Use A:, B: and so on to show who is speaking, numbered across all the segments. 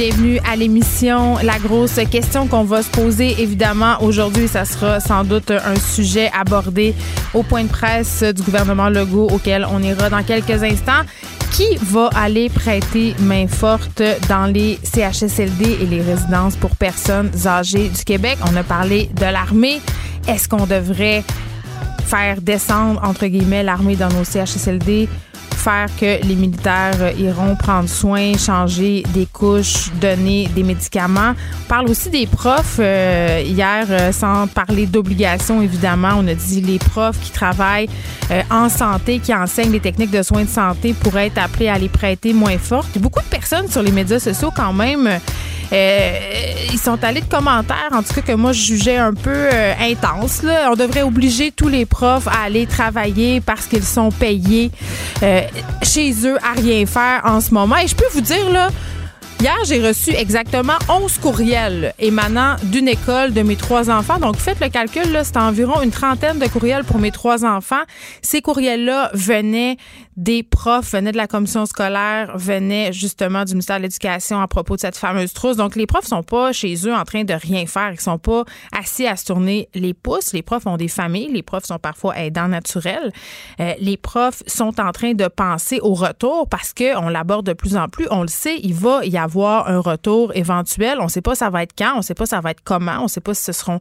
A: Bienvenue à l'émission. La grosse question qu'on va se poser, évidemment, aujourd'hui, ça sera sans doute un sujet abordé au point de presse du gouvernement Legault auquel on ira dans quelques instants. Qui va aller prêter main forte dans les CHSLD et les résidences pour personnes âgées du Québec? On a parlé de l'armée. Est-ce qu'on devrait faire descendre, entre guillemets, l'armée dans nos CHSLD? Faire que les militaires euh, iront prendre soin, changer des couches, donner des médicaments. On parle aussi des profs. Euh, hier, euh, sans parler d'obligation, évidemment, on a dit les profs qui travaillent en santé, qui enseignent les techniques de soins de santé pourraient être appelés à les prêter moins fortes. Beaucoup de personnes sur les médias sociaux, quand même, ils sont allés de commentaires, en tout cas que moi je jugeais un peu intense. On devrait obliger tous les profs à aller travailler parce qu'ils sont payés chez eux à rien faire en ce moment. Et je peux vous dire, là, Hier, j'ai reçu exactement 11 courriels émanant d'une école de mes trois enfants. Donc, faites le calcul, là, c'est environ une trentaine de courriels pour mes trois enfants. Ces courriels-là venaient des profs, venaient de la commission scolaire, venaient justement du ministère de l'Éducation à propos de cette fameuse trousse. Donc, les profs sont pas chez eux en train de rien faire. Ils sont pas assis à se tourner les pouces. Les profs ont des familles. Les profs sont parfois aidants naturels. Euh, les profs sont en train de penser au retour parce qu'on l'aborde de plus en plus. On le sait, il va y avoir un retour éventuel. On ne sait pas ça va être quand, on ne sait pas ça va être comment, on ne sait pas si ce seront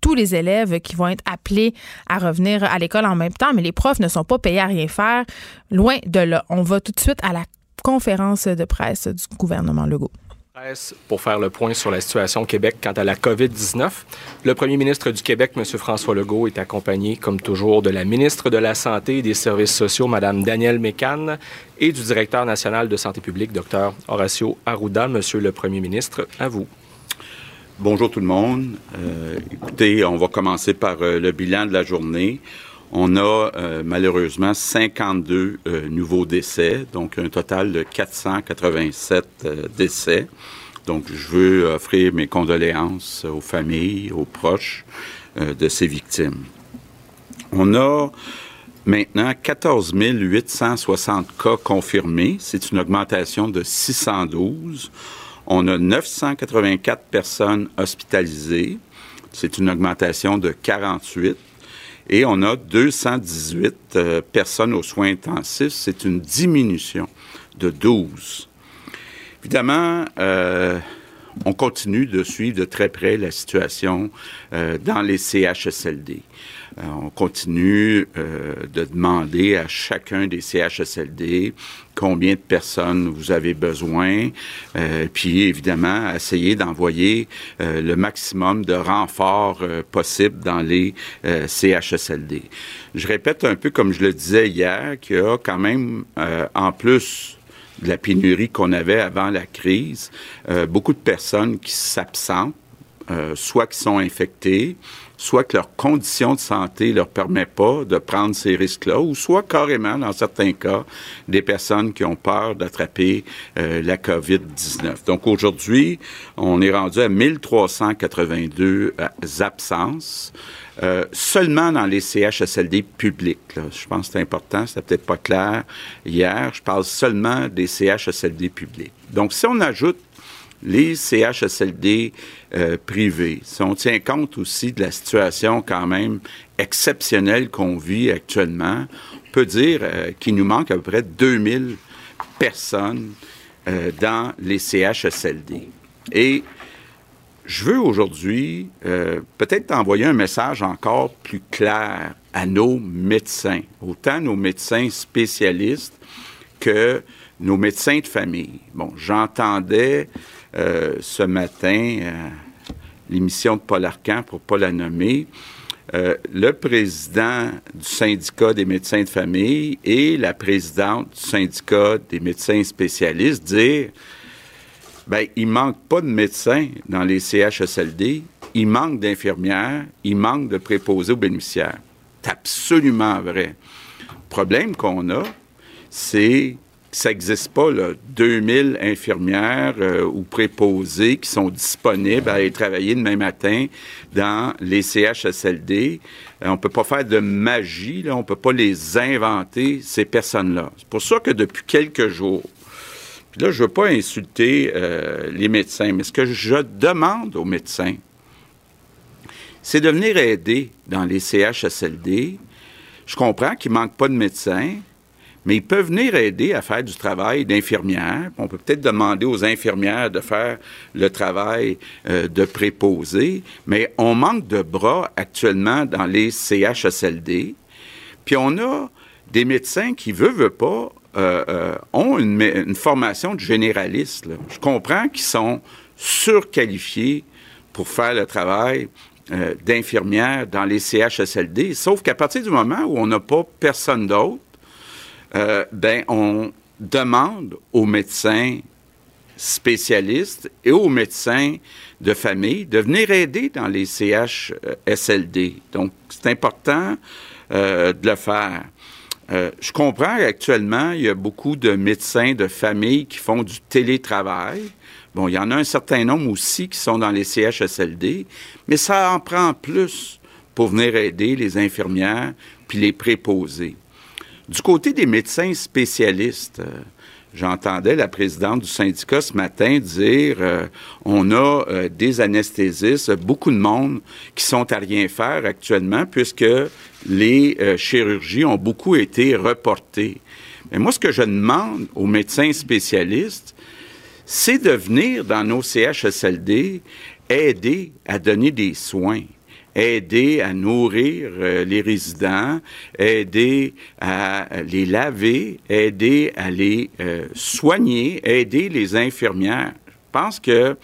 A: tous les élèves qui vont être appelés à revenir à l'école en même temps, mais les profs ne sont pas payés à rien faire. Loin de là. On va tout de suite à la conférence de presse du gouvernement Legault
B: pour faire le point sur la situation au Québec quant à la COVID-19. Le premier ministre du Québec, M. François Legault, est accompagné, comme toujours, de la ministre de la Santé et des Services sociaux, Mme Danielle Mécan, et du directeur national de santé publique, Dr. Horacio Arruda. Monsieur le premier ministre, à vous.
C: Bonjour tout le monde. Euh, écoutez, on va commencer par euh, le bilan de la journée. On a euh, malheureusement 52 euh, nouveaux décès, donc un total de 487 euh, décès. Donc, je veux offrir mes condoléances aux familles, aux proches de ces victimes. On a maintenant 14 860 cas confirmés. C'est une augmentation de 612. On a 984 personnes hospitalisées. C'est une augmentation de 48. Et on a 218 euh, personnes aux soins intensifs. C'est une diminution de 12. Évidemment, euh, on continue de suivre de très près la situation euh, dans les CHSLD. Euh, on continue euh, de demander à chacun des CHSLD combien de personnes vous avez besoin, euh, puis évidemment essayer d'envoyer le maximum de renforts possible dans les CHSLD. Je répète un peu comme je le disais hier, qu'il y a quand même, en plus de la pénurie qu'on avait avant la crise, beaucoup de personnes qui s'absentent, soit qui sont infectées, soit que leur condition de santé leur permet pas de prendre ces risques-là, ou soit carrément, dans certains cas, des personnes qui ont peur d'attraper euh, la COVID-19. Donc aujourd'hui, on est rendu à 1382 euh, absences. Euh, seulement dans les CHSLD publics. Je pense que c'est important, c'était peut-être pas clair hier. Je parle seulement des CHSLD publics. Donc, si on ajoute les CHSLD euh, privés, si on tient compte aussi de la situation quand même exceptionnelle qu'on vit actuellement, on peut dire euh, qu'il nous manque à peu près 2000 personnes euh, dans les CHSLD. Et je veux aujourd'hui peut-être envoyer un message encore plus clair à nos médecins, autant nos médecins spécialistes que nos médecins de famille. Bon, j'entendais euh, ce matin, euh, l'émission de Paul Arcan, pour ne pas la nommer, euh, le président du syndicat des médecins de famille et la présidente du syndicat des médecins spécialistes dire ben il manque pas de médecins dans les CHSLD, il manque d'infirmières, il manque de préposés aux bénéficiaires. C'est absolument vrai. Le problème qu'on a, c'est ça n'existe pas, là, 2000 infirmières euh, ou préposés qui sont disponibles à aller travailler demain matin dans les CHSLD. Euh, on ne peut pas faire de magie, on ne peut pas les inventer, ces personnes-là. C'est pour ça que depuis quelques jours, puis là, je ne veux pas insulter euh, les médecins, mais ce que je demande aux médecins, c'est de venir aider dans les CHSLD. Je comprends qu'il ne manque pas de médecins, mais ils peuvent venir aider à faire du travail d'infirmière. On peut peut-être demander aux infirmières de faire le travail euh, de préposé, mais on manque de bras actuellement dans les CHSLD. Puis on a des médecins qui, veulent, veulent pas, euh, euh, ont une, formation de généraliste. Je comprends qu'ils sont surqualifiés pour faire le travail d'infirmières dans les CHSLD, sauf qu'à partir du moment où on n'a pas personne d'autre, euh, ben on demande aux médecins spécialistes et aux médecins de famille de venir aider dans les CHSLD. Donc, c'est important euh, de le faire. Euh, je comprends qu'actuellement, il y a beaucoup de médecins de famille qui font du télétravail. Bon, il y en a un certain nombre aussi qui sont dans les CHSLD, mais ça en prend plus pour venir aider les infirmières puis les préposés. Du côté des médecins spécialistes, euh, j'entendais la présidente du syndicat ce matin dire euh, on a euh, des anesthésistes, beaucoup de monde qui sont à rien faire actuellement puisque les chirurgies ont beaucoup été reportées. Mais moi, ce que je demande aux médecins spécialistes, c'est de venir dans nos CHSLD aider à donner des soins aider à nourrir euh, les résidents, aider à les laver, aider à les euh, soigner, aider les infirmières. Je pense que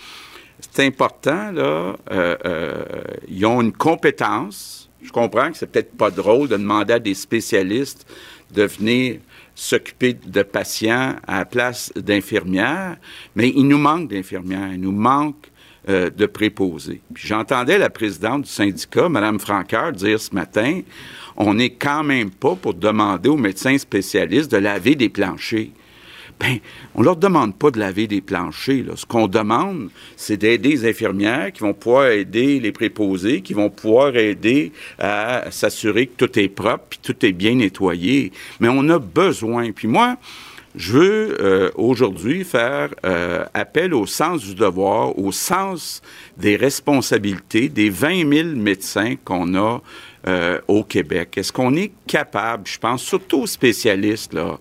C: c'est important, là. Euh, ils ont une compétence. Je comprends que c'est peut-être pas drôle de demander à des spécialistes de venir s'occuper de patients à la place d'infirmières, mais il nous manque d'infirmières, il nous manque euh, de préposer. Puis j'entendais la présidente du syndicat, Mme Franqueur, dire ce matin, on n'est quand même pas pour demander aux médecins spécialistes de laver des planchers. Ben, on leur demande pas de laver des planchers. Ce qu'on demande, c'est d'aider les infirmières qui vont pouvoir aider les préposés, qui vont pouvoir aider à s'assurer que tout est propre, puis tout est bien nettoyé. Mais on a besoin. Puis moi, je veux euh, aujourd'hui faire euh, appel au sens du devoir, au sens des responsabilités des 20 000 médecins qu'on a euh, au Québec. Est-ce qu'on est capable, je pense surtout aux spécialistes là,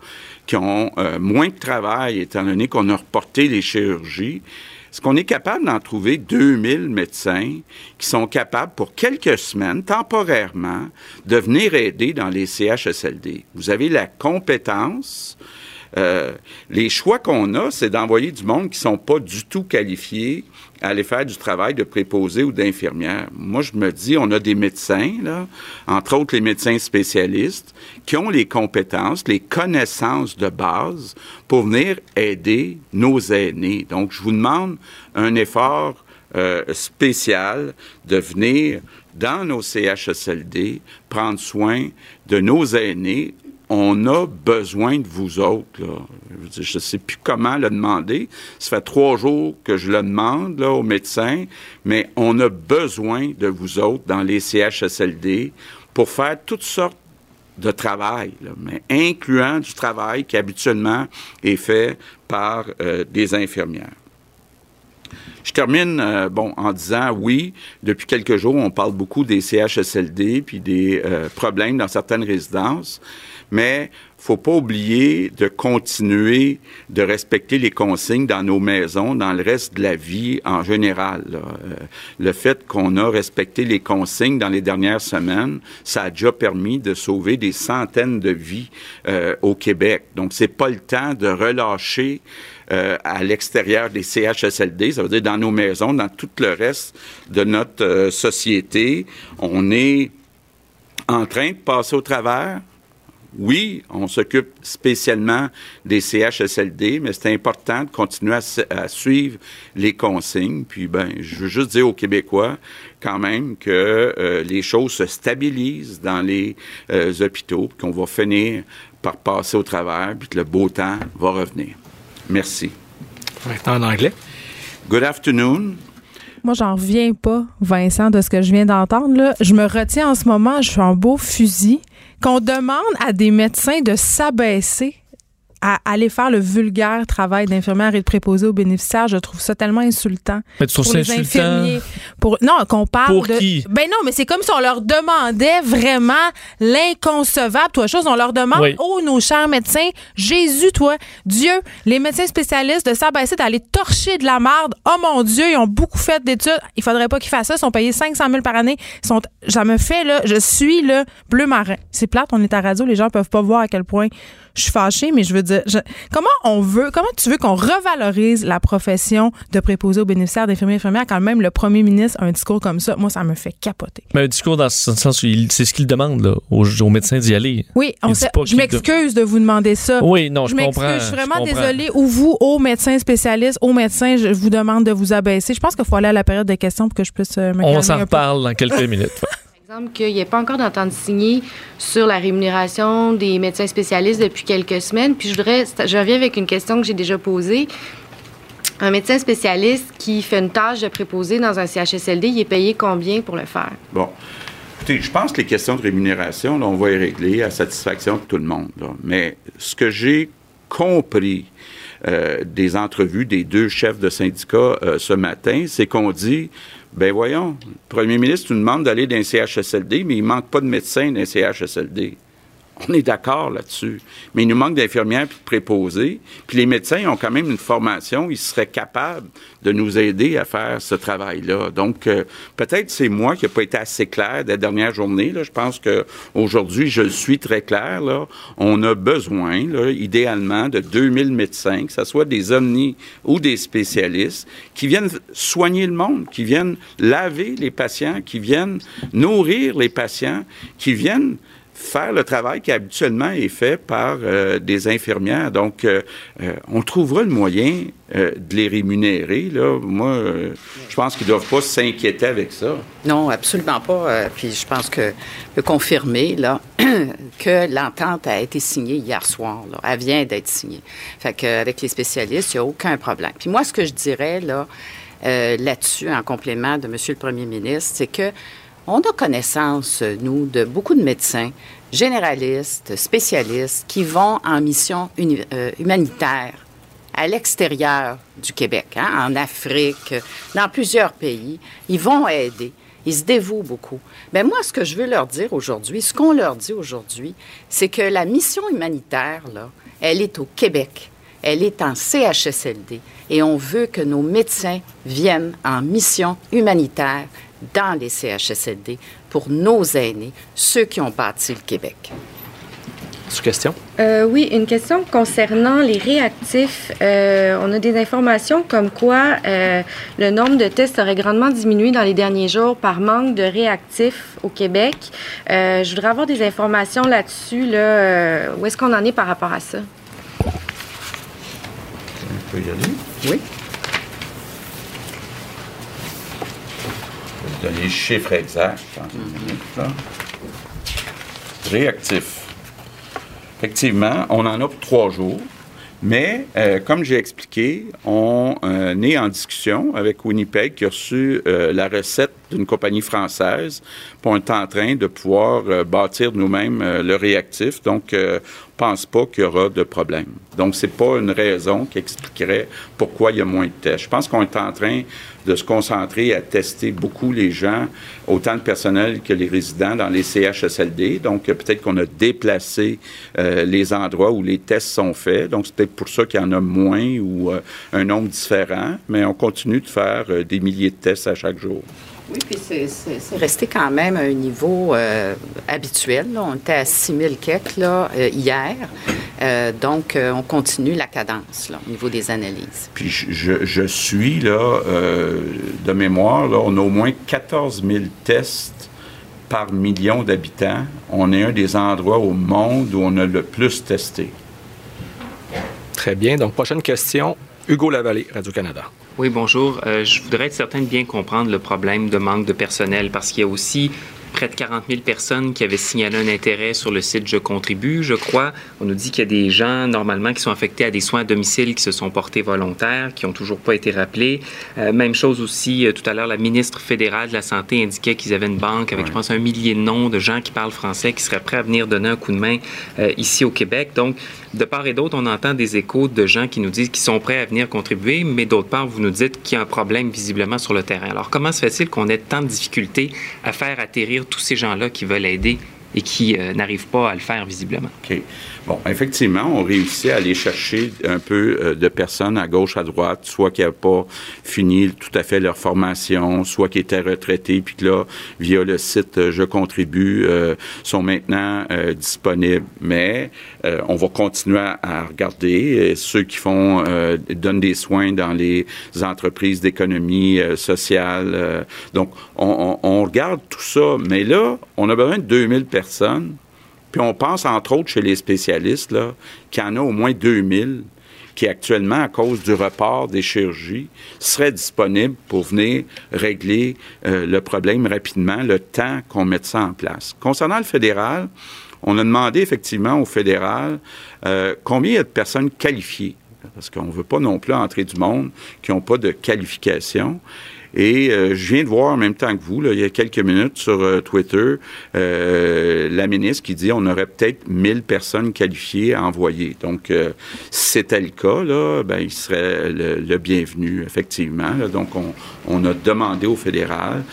C: qui ont euh, moins de travail étant donné qu'on a reporté les chirurgies, est-ce qu'on est capable d'en trouver 2000 médecins qui sont capables, pour quelques semaines, temporairement, de venir aider dans les CHSLD? Vous avez la compétence, euh, les choix qu'on a, c'est d'envoyer du monde qui sont pas du tout qualifiés à aller faire du travail de préposé ou d'infirmière. Moi, je me dis, on a des médecins, là, entre autres les médecins spécialistes, qui ont les compétences, les connaissances de base pour venir aider nos aînés. Donc, je vous demande un effort euh, spécial de venir dans nos CHSLD prendre soin de nos aînés on a besoin de vous autres. Je ne sais plus comment le demander. Ça fait trois jours que je le demande aux médecins, mais on a besoin de vous autres dans les CHSLD pour faire toutes sortes de travail, mais incluant du travail qui habituellement est fait par euh, des infirmières. Je termine euh, bon en disant oui, depuis quelques jours, on parle beaucoup des CHSLD puis des euh, problèmes dans certaines résidences mais faut pas oublier de continuer de respecter les consignes dans nos maisons, dans le reste de la vie en général. Euh, le fait qu'on a respecté les consignes dans les dernières semaines, ça a déjà permis de sauver des centaines de vies euh, au Québec. Donc, c'est pas le temps de relâcher euh, à l'extérieur des CHSLD, ça veut dire dans nos maisons, dans tout le reste de notre société. On est en train de passer au travers oui, on s'occupe spécialement des CHSLD, mais c'est important de continuer à, suivre les consignes. Puis, ben, je veux juste dire aux Québécois, quand même, que euh, les choses se stabilisent dans les euh, hôpitaux, qu'on va finir par passer au travers, puis que le beau temps va revenir. Merci.
B: Maintenant en anglais.
C: Good afternoon.
A: Moi, j'en reviens pas, Vincent, de ce que je viens d'entendre. Je me retiens en ce moment, je suis en beau fusil. Qu'on demande à des médecins de s'abaisser à aller faire le vulgaire travail d'infirmière et de préposé aux bénéficiaires, je trouve ça tellement insultant.
D: Mais tu trouves ça insultant?
A: Pour, non, qu'on parle
D: pour
A: de.
D: Qui?
A: Ben non, mais c'est comme si on leur demandait vraiment l'inconcevable, toi, chose. On leur demande, oh, nos chers médecins, Jésus, toi, Dieu, les médecins spécialistes de s'abaisser, d'aller torcher de la marde. Oh mon Dieu, ils ont beaucoup fait d'études. Il faudrait pas qu'ils fassent ça. Ils sont payés 500 000 par année. Ils sont, ça me fait, là, je suis, le bleu marin. C'est plate, on est à radio, les gens peuvent pas voir à quel point je suis fâchée, mais je veux dire, comment on veut, comment tu veux qu'on revalorise la profession de préposé aux bénéficiaires d'infirmiers et infirmières quand même le premier ministre a un discours comme ça? Moi, ça me fait capoter.
D: Mais un discours dans ce sens, c'est ce qu'il demande là, aux, médecins d'y aller.
A: Oui, on sait, je m'excuse de... vous demander ça.
D: Oui, non, je, je comprends.
A: Je suis vraiment désolée. Ou vous, aux médecins spécialistes, aux médecins, je vous demande de vous abaisser. Je pense qu'il faut aller à la période de questions pour que je puisse euh, me
D: On s'en reparle dans quelques minutes.
E: qu'il n'y ait pas encore d'entente signée sur la rémunération des médecins spécialistes depuis quelques semaines. Puis je voudrais, je reviens avec une question que j'ai déjà posée. Un médecin spécialiste qui fait une tâche de préposé dans un CHSLD, il est payé combien pour le faire?
C: Bon. Écoutez, je pense que les questions de rémunération, on va y régler à satisfaction de tout le monde. Mais ce que j'ai compris des entrevues des deux chefs de syndicats euh, ce matin, c'est qu'on dit ben voyons, le premier ministre nous demande d'aller dans un CHSLD, mais il manque pas de médecins dans un CHSLD. On est d'accord là-dessus. Mais il nous manque d'infirmières et de. Puis les médecins ont quand même une formation. Ils seraient capables de nous aider à faire ce travail-là. Donc, euh, peut-être c'est moi qui n'ai pas été assez clair la dernière journée. Je pense qu'aujourd'hui, je suis très clair. On a besoin, idéalement, de 2000 médecins, que ce soit des omnis ou des spécialistes, qui viennent soigner le monde, qui viennent laver les patients, qui viennent nourrir les patients, qui viennent faire le travail qui habituellement est fait par euh, des infirmières. Donc, euh, euh, on trouvera le moyen de les rémunérer. Là. Moi, je pense qu'ils ne doivent pas s'inquiéter avec ça.
F: Non, absolument pas. puis je pense que peut confirmer là, que l'entente a été signée hier soir. Là. Elle vient d'être signée. Fait qu'avec les spécialistes, il n'y a aucun problème. Puis moi, ce que je dirais là, là-dessus, en complément de M. le Premier ministre, c'est que on a connaissance, nous, de beaucoup de médecins, généralistes, spécialistes, qui vont en mission euh, humanitaire à l'extérieur du Québec, hein, en Afrique, dans plusieurs pays. Ils vont aider. Ils se dévouent beaucoup. Mais moi, ce que je veux leur dire aujourd'hui, ce qu'on leur dit aujourd'hui, c'est que la mission humanitaire, là, elle est au Québec. Elle est en CHSLD. Et on veut que nos médecins viennent en mission humanitaire dans les CHSLD pour nos aînés, ceux qui ont bâti le Québec.
B: Question?
E: Euh, oui, une question concernant les réactifs. Euh, on a des informations comme quoi euh, le nombre de tests aurait grandement diminué dans les derniers jours par manque de réactifs au Québec. je voudrais avoir des informations là-dessus. Là, où est-ce qu'on en est par rapport à ça?
C: On peut y aller?
F: Oui.
C: Les chiffres exacts. Réactif. Effectivement, on en a pour trois jours. Mais, euh, comme j'ai expliqué, on euh, est en discussion avec Winnipeg qui a reçu euh, la recette d'une compagnie française. pour on est en train de pouvoir bâtir nous-mêmes le réactif. Donc, pense pas qu'il y aura de problème. Donc, c'est pas une raison qui expliquerait pourquoi il y a moins de tests. Je pense qu'on est en train de se concentrer à tester beaucoup les gens, autant le personnel que les résidents dans les CHSLD. Donc, peut-être qu'on a déplacé euh, les endroits où les tests sont faits. Donc, c'est peut-être pour ça qu'il y en a moins ou euh, un nombre différent. Mais on continue de faire euh, des milliers de tests à chaque jour.
F: Oui, puis c'est resté quand même à un niveau euh, habituel. On était à 6 000 quelques là, euh, hier. Euh, donc, on continue la cadence là, au niveau des analyses.
C: Puis je, je suis, là, de mémoire, là, on a au moins 14 000 tests par million d'habitants, on est un des endroits au monde où on a le plus testé.
B: Très bien. Donc, prochaine question. Hugo Lavallée, Radio-Canada.
G: Oui, bonjour. Euh, je voudrais être certain de bien comprendre le problème de manque de personnel parce qu'il y a aussi près de 40 000 personnes qui avaient signalé un intérêt sur le site Je contribue, je crois. On nous dit qu'il y a des gens, normalement, qui sont affectés à des soins à domicile qui se sont portés volontaires, qui n'ont toujours pas été rappelés. Euh, même chose aussi, euh, tout à l'heure, la ministre fédérale de la Santé indiquait qu'ils avaient une banque avec, je pense, un millier de noms de gens qui parlent français, qui seraient prêts à venir donner un coup de main euh, ici au Québec. Donc, de part et d'autre, on entend des échos de gens qui nous disent qu'ils sont prêts à venir contribuer, mais d'autre part, vous nous dites qu'il y a un problème visiblement sur le terrain. Alors, comment se fait-il qu'on ait tant de difficultés à faire atterrir tous ces gens-là qui veulent aider et qui euh, n'arrivent pas à le faire visiblement?
C: Bon, effectivement, on réussit à aller chercher un peu euh, de personnes à gauche, à droite, soit qui n'avaient pas fini tout à fait leur formation, soit qui étaient retraités, puis que là, via le site euh, Je contribue, euh, sont maintenant disponibles. Mais on va continuer à, regarder ceux qui font, donnent des soins dans les entreprises d'économie sociale. donc, on, on, on regarde tout ça. Mais là, on a besoin de 2000 personnes puis on pense, entre autres, chez les spécialistes, qu'il y en a au moins 2000 qui actuellement, à cause du report des chirurgies, seraient disponibles pour venir régler euh, le problème rapidement, le temps qu'on mette ça en place. Concernant le fédéral, on a demandé effectivement au fédéral euh, combien il y a de personnes qualifiées, parce qu'on ne veut pas non plus entrer du monde qui n'ont pas de qualification. Et euh, je viens de voir en même temps que vous, il y a quelques minutes sur euh, Twitter, euh, la ministre qui dit on aurait peut-être 1000 personnes qualifiées à envoyer. Donc, si c'était le cas, là, ben, il serait le, bienvenu, effectivement. Donc, on, on a demandé au fédéral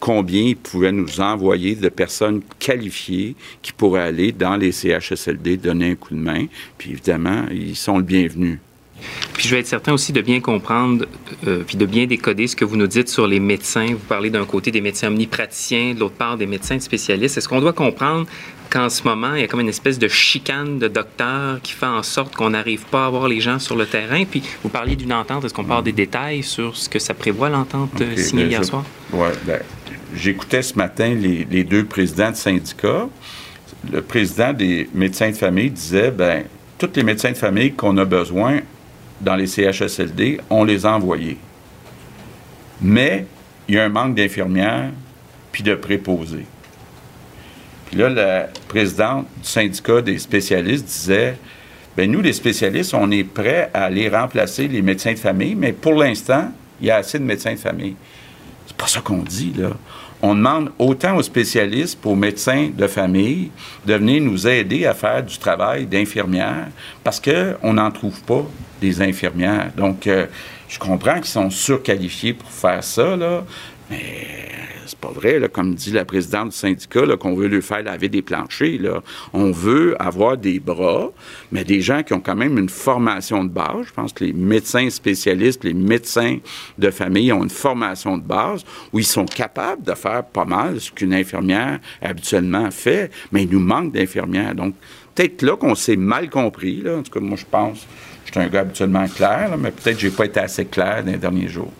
C: combien il pouvait nous envoyer de personnes qualifiées qui pourraient aller dans les CHSLD donner un coup de main. Puis évidemment, ils sont le bienvenu.
G: Puis je vais être certain aussi de bien comprendre, euh, puis de bien décoder ce que vous nous dites sur les médecins. Vous parlez d'un côté des médecins omnipraticiens, de l'autre part des médecins spécialistes. Est-ce qu'on doit comprendre qu'en ce moment, il y a comme une espèce de chicane de docteurs qui fait en sorte qu'on n'arrive pas à avoir les gens sur le terrain? Puis vous parliez d'une entente. Est-ce qu'on parle des détails sur ce que ça prévoit, l'entente euh, signée hier soir?
C: Oui. Ben, j'écoutais ce matin les, les, deux présidents de syndicats. Le président des médecins de famille disait, ben tous les médecins de famille qu'on a besoin, dans les CHSLD, on les a envoyés. Mais il y a un manque d'infirmières puis de préposés. Puis là, la présidente du syndicat des spécialistes disait ben nous, les spécialistes, on est prêts à aller remplacer les médecins de famille, mais pour l'instant, il y a assez de médecins de famille. C'est pas ça qu'on dit, là on demande autant aux spécialistes, aux médecins de famille, de venir nous aider à faire du travail d'infirmière parce qu'on n'en trouve pas des infirmières. Donc, euh, je comprends qu'ils sont surqualifiés pour faire ça, là, mais c'est pas vrai, comme dit la présidente du syndicat, qu'on veut lui faire laver des planchers. On veut avoir des bras, mais des gens qui ont quand même une formation de base. Je pense que les médecins spécialistes, les médecins de famille ont une formation de base où ils sont capables de faire pas mal ce qu'une infirmière habituellement fait, mais il nous manque d'infirmières. Donc, peut-être là qu'on s'est mal compris. En tout cas, moi, je pense, je suis un gars habituellement clair, mais peut-être que j'ai pas été assez clair dans les derniers jours.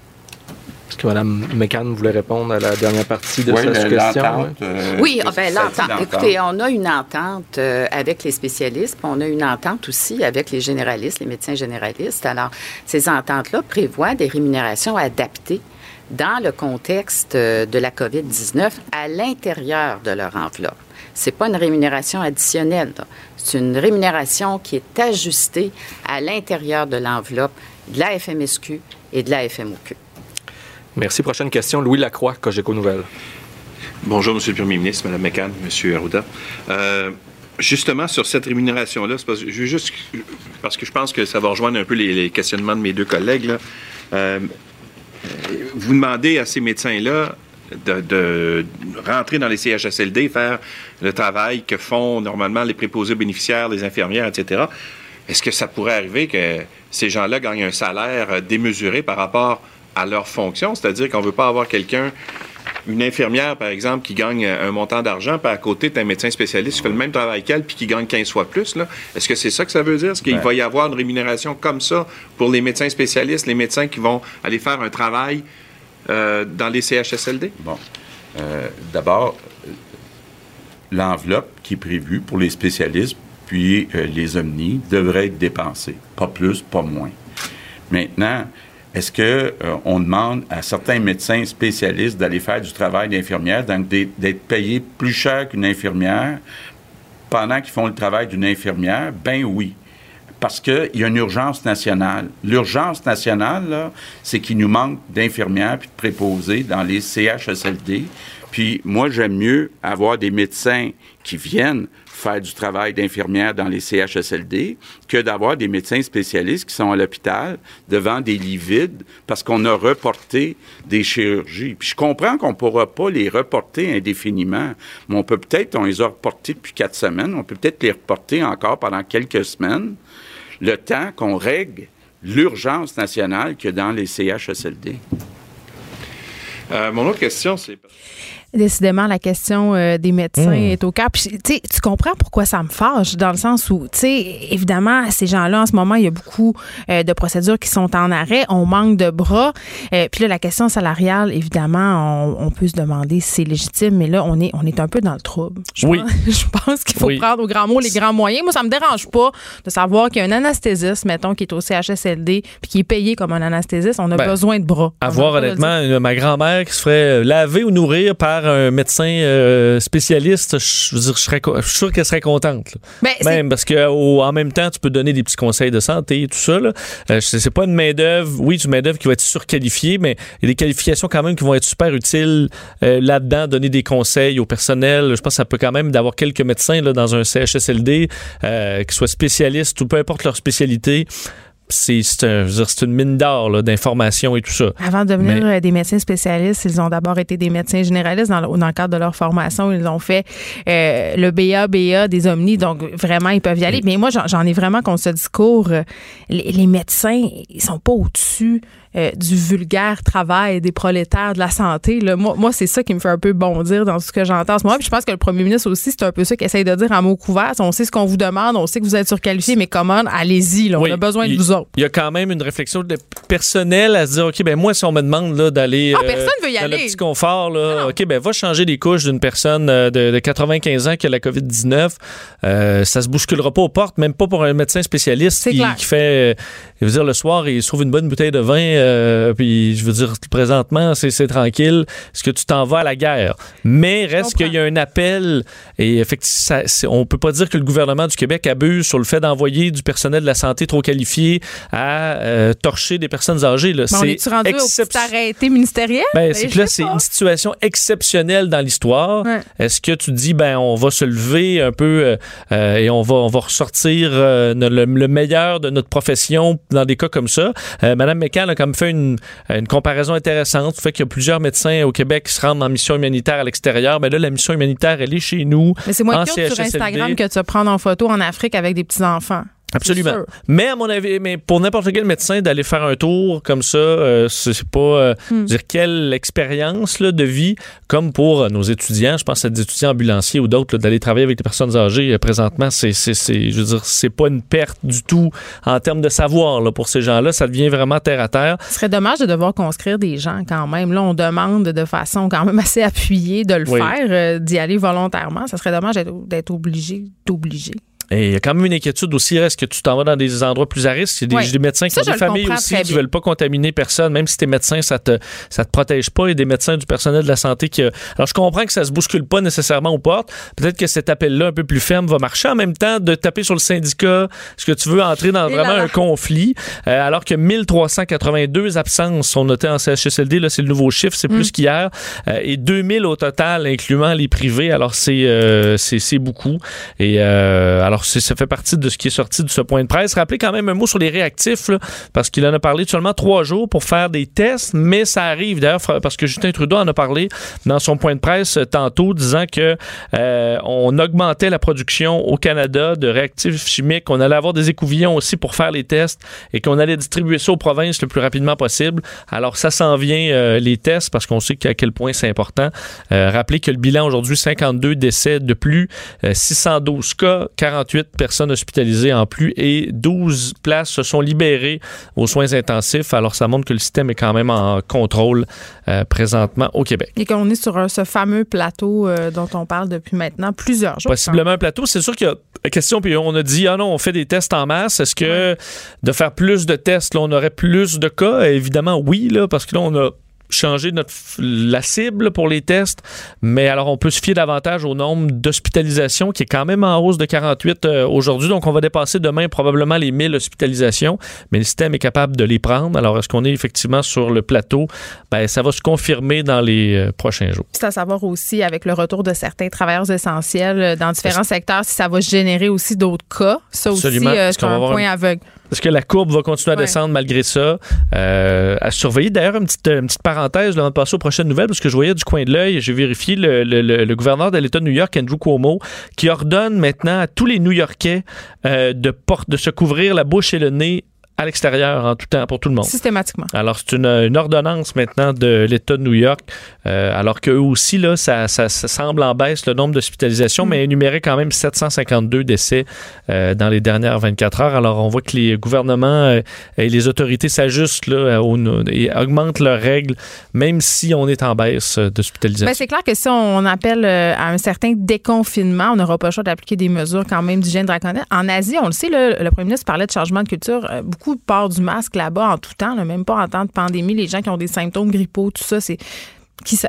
B: Est-ce que Mme McCann voulait répondre à la dernière partie de cette question?
F: Euh, oui, ah, ben, l'entente. Écoutez, on a une entente euh, avec les spécialistes, puis on a une entente aussi avec les généralistes, les médecins généralistes. Alors, ces ententes-là prévoient des rémunérations adaptées dans le contexte euh, de la COVID-19 à l'intérieur de leur enveloppe. C'est pas une rémunération additionnelle. C'est une rémunération qui est ajustée à l'intérieur de l'enveloppe de la FMSQ et de la FMOQ.
B: Merci. Prochaine question, Louis Lacroix, Cogeco Nouvelles.
H: Bonjour, Monsieur le Premier ministre, Mme McCann, M. Arruda. Euh, justement, sur cette rémunération-là, parce, que je pense que ça va rejoindre un peu les, questionnements de mes deux collègues. Euh, vous demandez à ces médecins-là de, rentrer dans les CHSLD, faire le travail que font normalement les préposés bénéficiaires, les infirmières, etc. Est-ce que ça pourrait arriver que ces gens-là gagnent un salaire démesuré par rapport à leur fonction, c'est-à-dire qu'on ne veut pas avoir quelqu'un, une infirmière, par exemple, qui gagne un montant d'argent, puis à côté, tu un médecin spécialiste qui fait le même travail qu'elle, puis qui gagne 15 fois plus. Est-ce que c'est ça que ça veut dire? Est-ce qu'il ben. va y avoir une rémunération comme ça pour les médecins spécialistes, les médecins qui vont aller faire un travail euh, dans les CHSLD?
C: Bon. Euh, d'abord, l'enveloppe qui est prévue pour les spécialistes puis euh, les omnis devrait être dépensée. Pas plus, pas moins. Maintenant, est-ce que euh, on demande à certains médecins spécialistes d'aller faire du travail d'infirmière, donc d'être payés plus cher qu'une infirmière pendant qu'ils font le travail d'une infirmière? Ben oui. Parce qu'il y a une urgence nationale. L'urgence nationale, c'est qu'il nous manque d'infirmières puis de préposés dans les CHSLD. Puis moi, j'aime mieux avoir des médecins qui viennent faire du travail d'infirmière dans les CHSLD que d'avoir des médecins spécialistes qui sont à l'hôpital devant des lits vides parce qu'on a reporté des chirurgies. Puis je comprends qu'on ne pourra pas les reporter indéfiniment, mais on peut peut-être, on les a reportés depuis quatre semaines, on peut peut-être les reporter encore pendant quelques semaines, le temps qu'on règle l'urgence nationale que dans les CHSLD.
H: Euh, mon autre question, c'est...
A: Décidément, la question euh, des médecins
D: Hmm.
A: est au cœur. Puis, tu comprends pourquoi ça me fâche, dans le sens où, tu sais, évidemment, ces gens-là, en ce moment, il y a beaucoup euh, de procédures qui sont en arrêt. On manque de bras. Euh, puis là, la question salariale, évidemment, on, on peut se demander si c'est légitime, mais là, on est, on est un peu dans le trouble. Je
D: Oui.
A: pense, je pense qu'il faut
D: Oui.
A: prendre au grand mot les grands moyens. Moi, ça me dérange pas de savoir qu'il y a un anesthésiste, mettons, qui est au CHSLD, puis qui est payé comme un anesthésiste. On a
D: Ben,
A: besoin de bras.
D: À voir, honnêtement, une- ma grand-mère qui se ferait euh, laver ou nourrir par un médecin euh, spécialiste, je veux dire, je, serais, co- je suis sûr qu'elle serait contente.
A: Ben,
D: Même parce que en même temps, tu peux donner des petits conseils de santé et tout ça. Euh, c'est pas une main-d'œuvre, oui, c'est une main-d'œuvre qui va être surqualifiée, mais il y a des qualifications quand même qui vont être super utiles euh, là-dedans, donner des conseils au personnel. Je pense que ça peut quand même d'avoir quelques médecins là, dans un CHSLD, qui soient spécialistes ou peu importe leur spécialité. C'est une mine d'or d'informations et tout ça.
A: Avant de devenir
D: Mais-
A: euh, des médecins spécialistes, ils ont d'abord été des médecins généralistes dans le, dans le cadre de leur formation. Ils ont fait euh, le BA, BA des Omnis, donc vraiment, ils peuvent y aller. Mais moi, j'en- j'en ai vraiment contre ce discours. euh, les, les médecins, ils sont pas au-dessus euh, du vulgaire travail des prolétaires de la santé. Là. Moi, moi c'est ça qui me fait un peu bondir dans tout ce que j'entends en ce moment. Puis je pense que le premier ministre aussi, c'est un peu ça qu'il essaye de dire en mots couverts. On sait ce qu'on vous demande, on sait que vous êtes surqualifié, mais comment? Allez-y, on
D: Oui,
A: a besoin de
D: il-
A: vous autres.
D: Il y a quand même une réflexion de- personnelle à se dire, OK, ben moi, si on me demande d'aller
A: Ah, personne veut y
D: dans
A: aller.
D: le petit confort, là, OK, ben va changer les couches d'une personne euh, de, de 95 ans qui a la COVID-19. Euh, ça se bousculera pas aux portes, même pas pour un médecin spécialiste qui, qui fait, euh, je veux dire, le soir, il se trouve une bonne bouteille de vin, euh, puis je veux dire, présentement, c'est tranquille. Est-ce que tu t'en vas à la guerre? Mais reste qu'il y a un appel, et effectivement, ça- on peut pas dire que le gouvernement du Québec abuse sur le fait d'envoyer du personnel de la santé trop qualifié à euh, torcher des personnes âgées. Là.
A: On
D: C'est
A: est-tu rendu au
D: excep-
A: arrêté ministériel?
D: ben,
A: Ben,
D: c'est là, une situation exceptionnelle dans l'histoire.
A: Ouais.
D: Est-ce que tu dis, ben, on va se lever un peu euh, et on va, on va ressortir le, le meilleur de notre profession dans des cas comme ça? Madame McCann a comme fait une, une comparaison intéressante. Le fait qu'il y a plusieurs médecins au Québec qui se rendent en mission humanitaire à l'extérieur. Mais là, la mission humanitaire, elle est chez nous.
A: Mais c'est moins cute sur. Instagram que de se prendre en photo en Afrique avec des petits-enfants.
D: Absolument. Mais à mon avis, mais pour n'importe quel médecin d'aller faire un tour comme ça, euh, c'est pas euh,
A: Hmm.
D: je veux dire quelle expérience là, de vie comme pour euh, nos étudiants. Je pense à des étudiants ambulanciers ou d'autres d'aller travailler avec les personnes âgées. présentement, c'est c'est c'est je veux dire c'est pas une perte du tout en termes de savoir là, pour ces gens-là. Ça devient vraiment terre à terre.
A: Ce serait dommage de devoir conscrire des gens quand même. Là, on demande de façon quand même assez appuyée de le
D: Oui.
A: faire, euh, d'y aller volontairement. Ça serait dommage d'être obligé, d'obliger.
D: Et il y a quand même une inquiétude aussi, est-ce que tu t'en vas dans des endroits plus à risque? Il y a des,
A: Oui.
D: j'ai des médecins qui
A: Ça,
D: ont des
A: le
D: familles aussi qui
A: bien.
D: veulent pas contaminer personne, même si t'es médecin, ça te, ça te protège pas. Il y a des médecins du personnel de la santé qui. a- Alors, je comprends que ça se bouscule pas nécessairement aux portes. Peut-être que cet appel-là, un peu plus ferme, va marcher. En même temps, de taper sur le syndicat, est-ce que tu veux entrer dans
A: Et
D: vraiment
A: là
D: un conflit, euh, alors que 1382 absences sont notées en CHSLD, là, c'est le nouveau chiffre, c'est
A: Mm.
D: plus qu'hier, euh, et 2000 au total, incluant les privés. Alors, c'est, euh, c'est, beaucoup. Et euh, ça fait partie de ce qui est sorti de ce point de presse. Rappelez quand même un mot sur les réactifs, parce qu'il en a parlé seulement trois jours pour faire des tests, mais ça arrive d'ailleurs, parce que Justin Trudeau en a parlé dans son point de presse euh, tantôt, disant que euh, on augmentait la production au Canada de réactifs chimiques, qu'on allait avoir des écouvillons aussi pour faire les tests et qu'on allait distribuer ça aux provinces le plus rapidement possible. Alors ça s'en vient euh, les tests parce qu'on sait à quel point c'est important. Rappelez que le bilan aujourd'hui 52 décès de plus, euh, 612 cas, 48 48 personnes hospitalisées en plus et 12 places se sont libérées aux soins intensifs. Alors, ça montre que le système est quand même en contrôle euh, présentement au Québec.
A: Et qu'on est sur un- ce fameux plateau euh, dont on parle depuis maintenant plusieurs jours.
D: Possiblement un plateau. C'est sûr qu'il y a question, puis on a dit, ah non, on fait des tests en masse. Est-ce que de faire plus de tests, là, on aurait plus de cas? Évidemment, oui, là, parce que là, on a changé notre, la cible pour les tests, mais alors on peut se fier davantage au nombre d'hospitalisations qui est quand même en hausse de 48 euh, aujourd'hui. Donc on va dépasser demain probablement les 1000 hospitalisations, mais le système est capable de les prendre. Alors est-ce qu'on est effectivement sur le plateau? Ben, ça va se confirmer dans les euh, prochains jours.
A: C'est à savoir aussi, avec le retour de certains travailleurs essentiels euh, dans différents secteurs, si ça va générer aussi d'autres cas. Ça
D: Absolument.
A: aussi, euh, c'est un point aveugle.
D: Est-ce que la courbe va continuer à
A: Ouais.
D: descendre malgré ça? Euh, à surveiller. D'ailleurs, une petite, une petite parenthèse là, avant de passer aux prochaines nouvelles, parce que je voyais du coin de l'œil, j'ai vérifié le, le- le- le gouverneur de l'État de New York, Andrew Cuomo, qui ordonne maintenant à tous les New-Yorkais euh, de, porte, de se couvrir la bouche et le nez à l'extérieur en tout temps pour tout le monde.
A: Systématiquement.
D: Alors, c'est une, une ordonnance maintenant de l'État de New York, euh, alors qu'eux aussi, là, ça, ça- ça semble en baisse le nombre d'hospitalisations, mais énuméré quand même 752 décès euh, dans les dernières 24 heures. Alors, on voit que les gouvernements euh, et les autorités s'ajustent là, au- et augmentent leurs règles, même si on est en baisse d'hospitalisation.
A: Ben, c'est clair que si on appelle à un certain déconfinement, on n'aura pas le choix d'appliquer des mesures quand même d'hygiène draconienne. En Asie, on le sait, là, le premier ministre parlait de changement de culture. Euh, beaucoup portent du masque là-bas en tout temps, là, même pas en temps de pandémie. Les gens qui ont des symptômes grippaux, tout ça, c'est.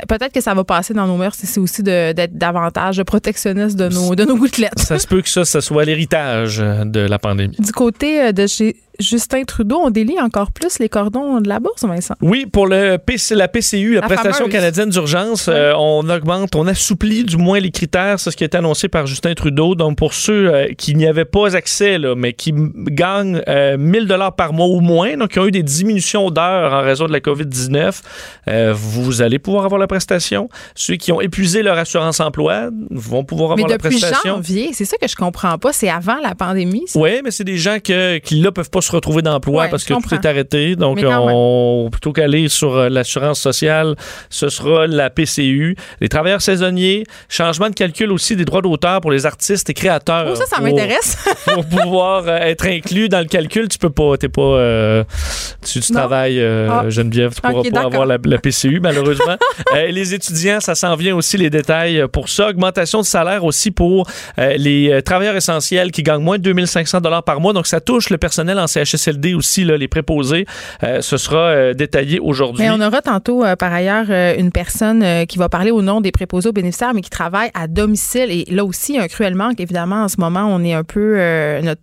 A: Peut-être que ça va passer dans nos mœurs, c'est aussi d'être davantage protectionniste de nos, de nos gouttelettes.
D: ça se peut que ça, ça soit l'héritage de la pandémie.
A: Du côté euh, de chez Justin Trudeau, on délie encore plus les cordons de la bourse, Vincent.
D: Oui, pour le PC, la PCU, la,
A: La
D: prestation
A: fameuse.
D: canadienne d'urgence, euh, on augmente, on assouplit du moins les critères. C'est ce qui a été annoncé par Justin Trudeau. Donc, pour ceux euh, qui n'y avaient pas accès, là, mais qui gagnent euh, 1000 dollars par mois ou moins, donc qui ont eu des diminutions d'heures en raison de la COVID-19, euh, vous allez pouvoir avoir la prestation. Ceux qui ont épuisé leur assurance emploi vont pouvoir
A: Mais
D: avoir la
A: depuis
D: prestation.
A: janvier, c'est ça que je comprends pas. C'est avant la pandémie.
D: Oui, mais c'est des gens que, qui, là, peuvent pas se retrouver d'emploi
A: Ouais,
D: parce que tout
A: comprends.
D: est arrêté. Donc, on, plutôt qu'aller sur euh, l'assurance sociale, ce sera la PCU. Les travailleurs saisonniers, changement de calcul aussi des droits d'auteur pour les artistes et créateurs.
A: Oh, ça, ça m'intéresse.
D: Pour pouvoir euh, être inclus dans le calcul, tu peux pas, t'es pas, euh, tu, tu travailles, euh,
A: Ah.
D: Geneviève, tu pourras
A: Ok,
D: pas avoir la, la PCU, malheureusement. Euh, les étudiants, ça s'en vient aussi les détails pour ça. Augmentation de salaire aussi pour les travailleurs essentiels qui gagnent moins de 2500 dollars par mois. Donc, ça touche le personnel en CHSLD aussi, les préposés. Euh, ce sera euh, détaillé aujourd'hui.
A: Mais on aura tantôt, euh, par ailleurs, une personne qui va parler au nom des préposés aux bénéficiaires, mais qui travaille à domicile. Et là aussi, un cruel manque. Évidemment, en ce moment, on est un peu. notre,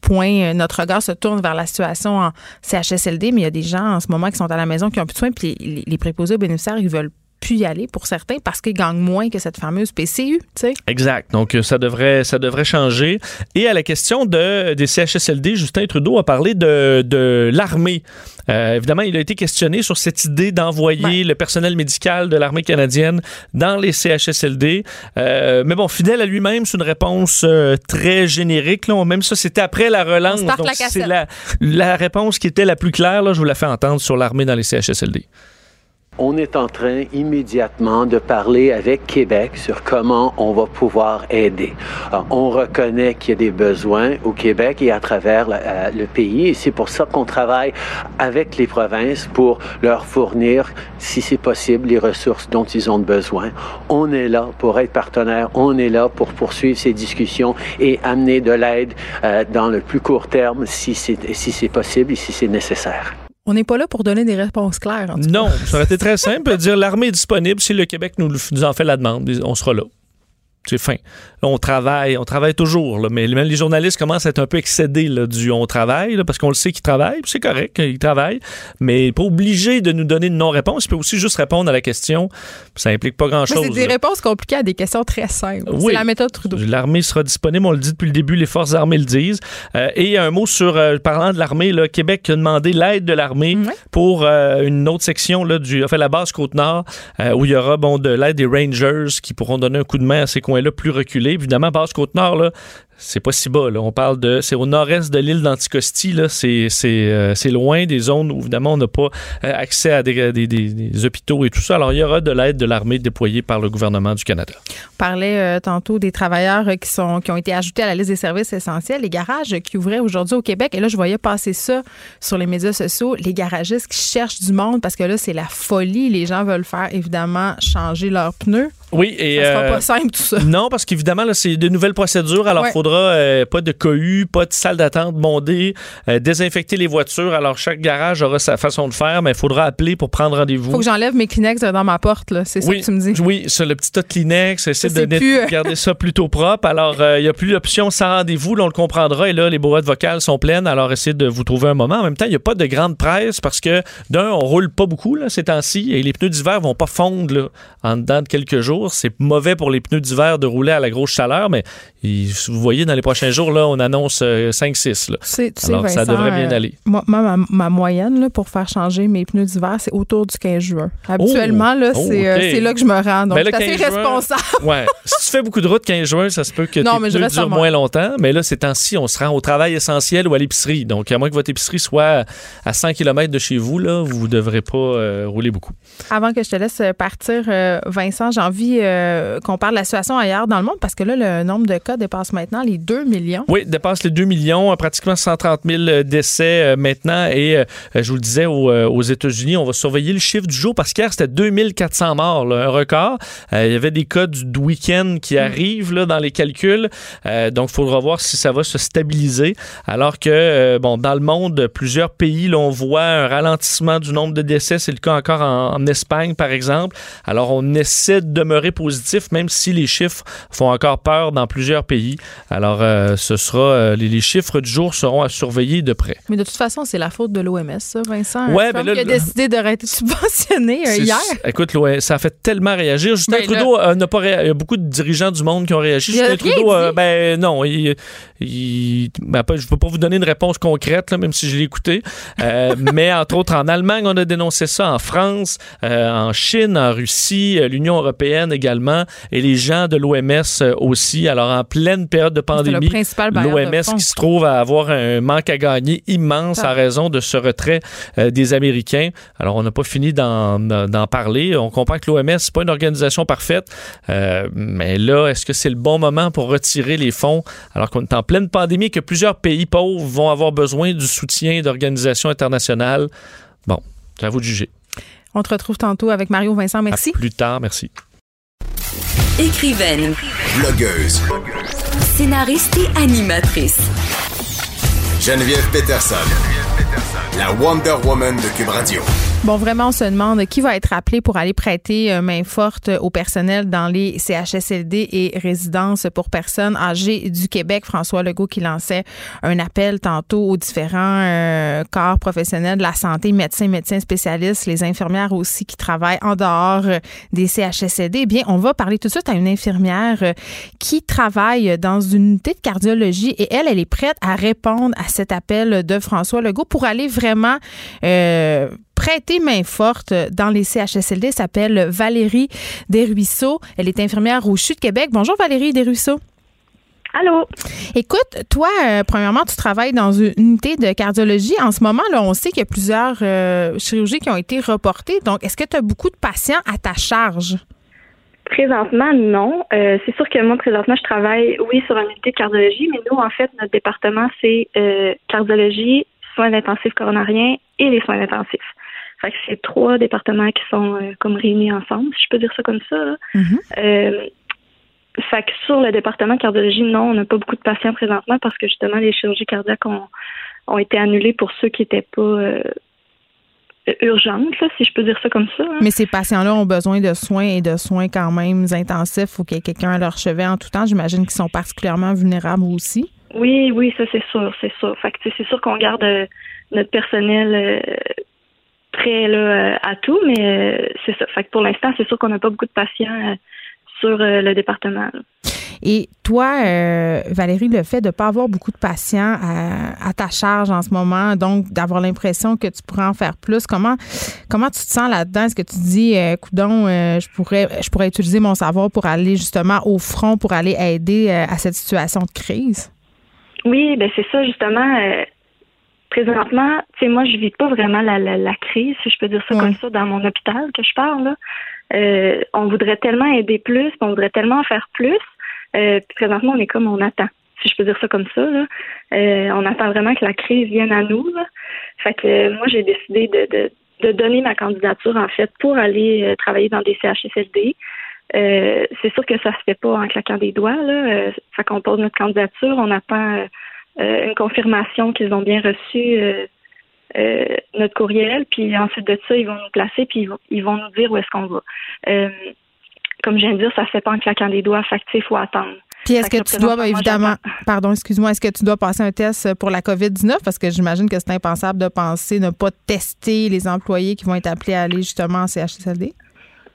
A: point, notre regard se tourne vers la situation en CHSLD, mais il y a des gens en ce moment qui sont à la maison qui ont plus de soins, puis les préposés aux bénéficiaires, ils veulent plus y aller pour certains parce qu'ils gagnent moins que cette fameuse PCU, tu sais.
D: Exact. Donc, euh, ça devrait, ça devrait changer. Et à la question de, des CHSLD, Justin Trudeau a parlé de, de l'armée. Euh, évidemment, il a été questionné sur cette idée d'envoyer le personnel médical de l'armée canadienne dans les CHSLD. Euh, mais bon, fidèle à lui-même, c'est une réponse euh, très générique. Là. Même ça, c'était après la relance. Donc,
A: la
D: c'est la, la réponse qui était la plus claire. Là, je vous la fais entendre sur l'armée dans les CHSLD.
I: On est en train immédiatement de parler avec Québec sur comment on va pouvoir aider. On reconnaît qu'il y a des besoins au Québec et à travers euh, le pays et c'est pour ça qu'on travaille avec les provinces pour leur fournir, si c'est possible, les ressources dont ils ont besoin. On est là pour être partenaire, on est là pour poursuivre ces discussions et amener de l'aide euh, dans le plus court terme si c'est possible et si c'est nécessaire.
A: On n'est pas là pour donner des réponses claires. en tout.
D: Non, ça aurait été très simple. Dire l'armée est disponible si le Québec nous en fait la demande. On sera là. C'est fin. Là, on travaille, on travaille toujours, là, mais même les journalistes commencent à être un peu excédés là, du on travaille, là, parce qu'on le sait qu'ils travaillent, c'est correct, ils travaillent, mais pas obligé de nous donner une non-réponse. Il peut aussi juste répondre à la question. Ça implique pas grand-chose.
A: c'est des réponses compliquées à des questions très simples.
D: Oui.
A: C'est la méthode Trudeau.
D: L'armée sera disponible, on le dit depuis le début, les forces armées le disent. Euh, et un mot sur, euh, parlant de l'armée, Québec a demandé l'aide de l'armée pour euh, une autre section, là, du, enfin, la base Côte-Nord, euh, où il y aura bon, de l'aide des Rangers qui pourront donner un coup de main à ces coins-là plus reculés. Évidemment, base Côte-Nord, là, c'est pas si bas. Là. On parle de. C'est au nord-est de l'île d'Anticosti. C'est, euh, loin des zones où, évidemment, on n'a pas euh, accès à des, des, des, hôpitaux et tout ça. Alors, il y aura de l'aide de l'armée déployée par le gouvernement du Canada.
A: On parlait euh, tantôt des travailleurs qui, sont, qui ont été ajoutés à la liste des services essentiels, les garages qui ouvraient aujourd'hui au Québec. Et là, je voyais passer ça sur les médias sociaux, les garagistes qui cherchent du monde parce que là, c'est la folie. Les gens veulent faire, évidemment, changer leurs pneus.
D: Oui, et.
A: Ça sera pas simple, tout ça.
D: Non, parce qu'évidemment, là, c'est de nouvelles procédures. Alors, il faudra euh, pas de cohue, pas de salle d'attente bondée, euh, désinfecter les voitures. Alors, chaque garage aura sa façon de faire, mais il faudra appeler pour prendre rendez-vous.
A: faut que j'enlève mes Kleenex dans ma porte, là. C'est ça
D: que
A: tu me dis.
D: Oui, sur le petit tas de Kleenex, essayer de
A: euh,
D: garder ça plutôt propre. Alors, il n'y a plus l'option sans rendez-vous, on le comprendra. Et là, les boîtes vocales sont pleines. Alors, essayez de vous trouver un moment. En même temps, il n'y a pas de grande presse parce que, d'un, on roule pas beaucoup, là, ces temps-ci, et les pneus d'hiver vont pas fondre, là, en dedans de quelques jours. C'est mauvais pour les pneus d'hiver de rouler à la grosse chaleur, mais vous voyez, dans les prochains jours, là, on annonce 5-6.
A: Euh,
D: Alors, ça devrait bien euh, aller.
A: Moi, ma, moyenne là, pour faire changer mes pneus d'hiver, c'est autour du 15 juin. Habituellement, là, oh, euh, c'est, là que je me rends. Donc, ben c'est assez responsable.
D: ouais. Si tu fais beaucoup de route 15 juin, ça se peut que non, tes pneus durent moins longtemps. Mais là, c'est temps-ci, on se rend au travail essentiel ou à l'épicerie. Donc, à moins que votre épicerie soit à 100 km de chez vous, là, vous ne devrez pas rouler beaucoup.
A: Avant que je te laisse partir, Vincent, j'ai envie qu'on parle de la situation ailleurs dans le monde parce que là, le nombre de cas dépasse maintenant les 2 millions.
D: Oui, dépasse les 2 millions, pratiquement 130 000 euh, décès euh, maintenant. Et euh, je vous le disais, aux, États-Unis, on va surveiller le chiffre du jour parce qu'hier, c'était 2400 morts, un record. il y avait des cas du, week-end qui mm. arrivent là, dans les calculs. donc, il faudra voir si ça va se stabiliser. Alors que, bon, dans le monde, plusieurs pays, là, on voit un ralentissement du nombre de décès. C'est le cas encore en, en Espagne, par exemple. Alors, on essaie de demeurer positif, même si les chiffres font encore peur dans plusieurs pays. Alors, euh, ce sera euh, les, chiffres du jour seront à surveiller de près.
A: Mais de toute façon, c'est la faute de l'OMS, ça, Vincent.
D: Ouais, mais ben
A: là, qui a décidé d'arrêter de subventionner euh, hier.
D: Écoute, ça a fait tellement réagir. Justin ben Trudeau n'a pas réagi. Il y a beaucoup de dirigeants du monde qui ont réagi. Justin Trudeau, ben non, il, ben, je ne peux pas vous donner une réponse concrète, là, même si je l'ai écouté. mais entre autres, en Allemagne, on a dénoncé ça. En France, en Chine, en Russie, l'Union européenne également, et les gens de l'OMS aussi. Alors, en pleine période de pandémie, l'OMS qui se trouve à avoir un manque à gagner immense à raison de ce retrait euh, des Américains. Alors, on n'a pas fini d'en parler. On comprend que l'OMS, n'est pas une organisation parfaite, euh, mais là, est-ce que c'est le bon moment pour retirer les fonds alors qu'on est en pleine pandémie et que plusieurs pays pauvres vont avoir besoin du soutien d'organisations internationales? Bon, c'est à vous de juger.
A: On te retrouve tantôt avec Mario Vincent. Merci.
D: plus tard, merci.
J: Écrivaine.
K: Blogueuse.
J: Scénariste et animatrice.
K: Geneviève Peterson. La Wonder Woman de Cube Radio.
A: Bon, vraiment, on se demande qui va être appelé pour aller prêter euh, main forte au personnel dans les CHSLD et résidences pour personnes âgées du Québec. François Legault qui lançait un appel tantôt aux différents euh, corps professionnels de la santé, médecins, médecins spécialistes, les infirmières aussi qui travaillent en dehors euh, des CHSLD. Eh bien, on va parler tout de suite à une infirmière qui travaille dans une unité de cardiologie et elle, elle est prête à répondre à cet appel de François Legault pour aller vraiment prêter main forte dans les CHSLD s'appelle Valérie Desruisseaux. Elle est infirmière au CHU de Québec. Bonjour Valérie Desruisseaux.
L: Allô?
A: Écoute, toi, euh, premièrement, tu travailles dans une unité de cardiologie. En ce moment, là, on sait qu'il y a plusieurs euh, chirurgies qui ont été reportées. Donc, est-ce que tu as beaucoup de patients à ta charge?
L: Présentement, non. Euh, c'est sûr que moi, présentement, je travaille, oui, sur une unité de cardiologie, mais nous, en fait, notre département, c'est cardiologie, soins intensifs coronariens et les soins intensifs. Fait que c'est trois départements qui sont euh, comme réunis ensemble, si je peux dire ça comme ça. Mm-hmm. Euh, fait que sur le département cardiologie, non, on n'a pas beaucoup de patients présentement parce que justement les chirurgies cardiaques ont, ont été annulées pour ceux qui n'étaient pas euh, urgentes, si je peux dire ça comme ça. Hein.
A: Mais ces patients-là ont besoin de soins et de soins quand même intensifs. Faut qu'il y ait quelqu'un à leur chevet en tout temps. J'imagine qu'ils sont particulièrement vulnérables aussi.
L: Oui, oui, ça c'est sûr, c'est sûr. Fait que c'est sûr qu'on garde notre personnel prêt là, euh, à tout, mais euh, c'est ça. Fait que pour l'instant, c'est sûr qu'on n'a pas beaucoup de patients euh, sur le département.
A: Et toi, euh, Valérie, le fait de ne pas avoir beaucoup de patients à, ta charge en ce moment, donc d'avoir l'impression que tu pourrais en faire plus, comment, comment tu te sens là-dedans? Est-ce que tu dis, euh, coudon, euh, je, pourrais, je pourrais utiliser mon savoir pour aller justement au front, pour aller aider à cette situation de crise?
L: Oui, ben c'est ça justement présentement, tu sais, moi, je vis pas vraiment la, la, crise, si je peux dire ça comme ça, dans mon hôpital que je parle. Là. Euh, on voudrait tellement aider plus, on voudrait tellement faire plus. Euh, puis présentement, on est comme on attend, si je peux dire ça comme ça. Là. Euh, on attend vraiment que la crise vienne à nous. Là. Fait que moi, j'ai décidé de, de, de, donner ma candidature, en fait, pour aller travailler dans des CHSLD. c'est sûr que ça se fait pas en claquant des doigts. Là. fait qu'on pose notre candidature, on attend euh, une confirmation qu'ils ont bien reçu euh, euh, notre courriel, puis ensuite de ça, ils vont nous placer, puis ils vont, nous dire où est-ce qu'on va. comme je viens de dire, ça se fait pas en claquant des doigts, fait il faut attendre.
A: Puis est-ce que, tu dois, évidemment, pardon, excuse-moi, est-ce que tu dois passer un test pour la COVID-19? Parce que j'imagine que c'est impensable de penser ne pas tester les employés qui vont être appelés à aller justement en CHSLD.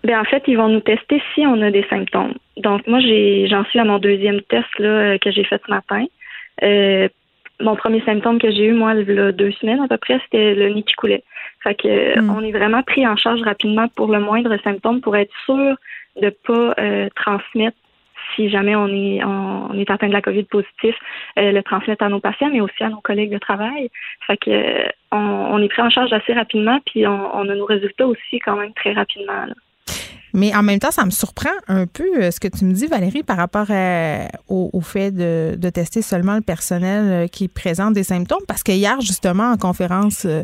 L: Bien, en fait, ils vont nous tester si on a des symptômes. Donc, moi, j'en suis à mon deuxième test là, que j'ai fait ce matin. Euh, mon premier symptôme que j'ai eu, moi, il y a deux semaines à peu près, c'était le nez qui coulait. Fait que hmm. on est vraiment pris en charge rapidement pour le moindre symptôme pour être sûr de pas euh, transmettre si jamais on est on, est atteint de la COVID positif, euh, le transmettre à nos patients, mais aussi à nos collègues de travail. Fait que on, est pris en charge assez rapidement, puis on, on a nos résultats aussi quand même très rapidement. Là.
A: Mais en même temps, ça me surprend un peu euh, ce que tu me dis, Valérie, par rapport au, fait de, tester seulement le personnel euh, qui présente des symptômes. Parce que hier, justement, en conférence euh,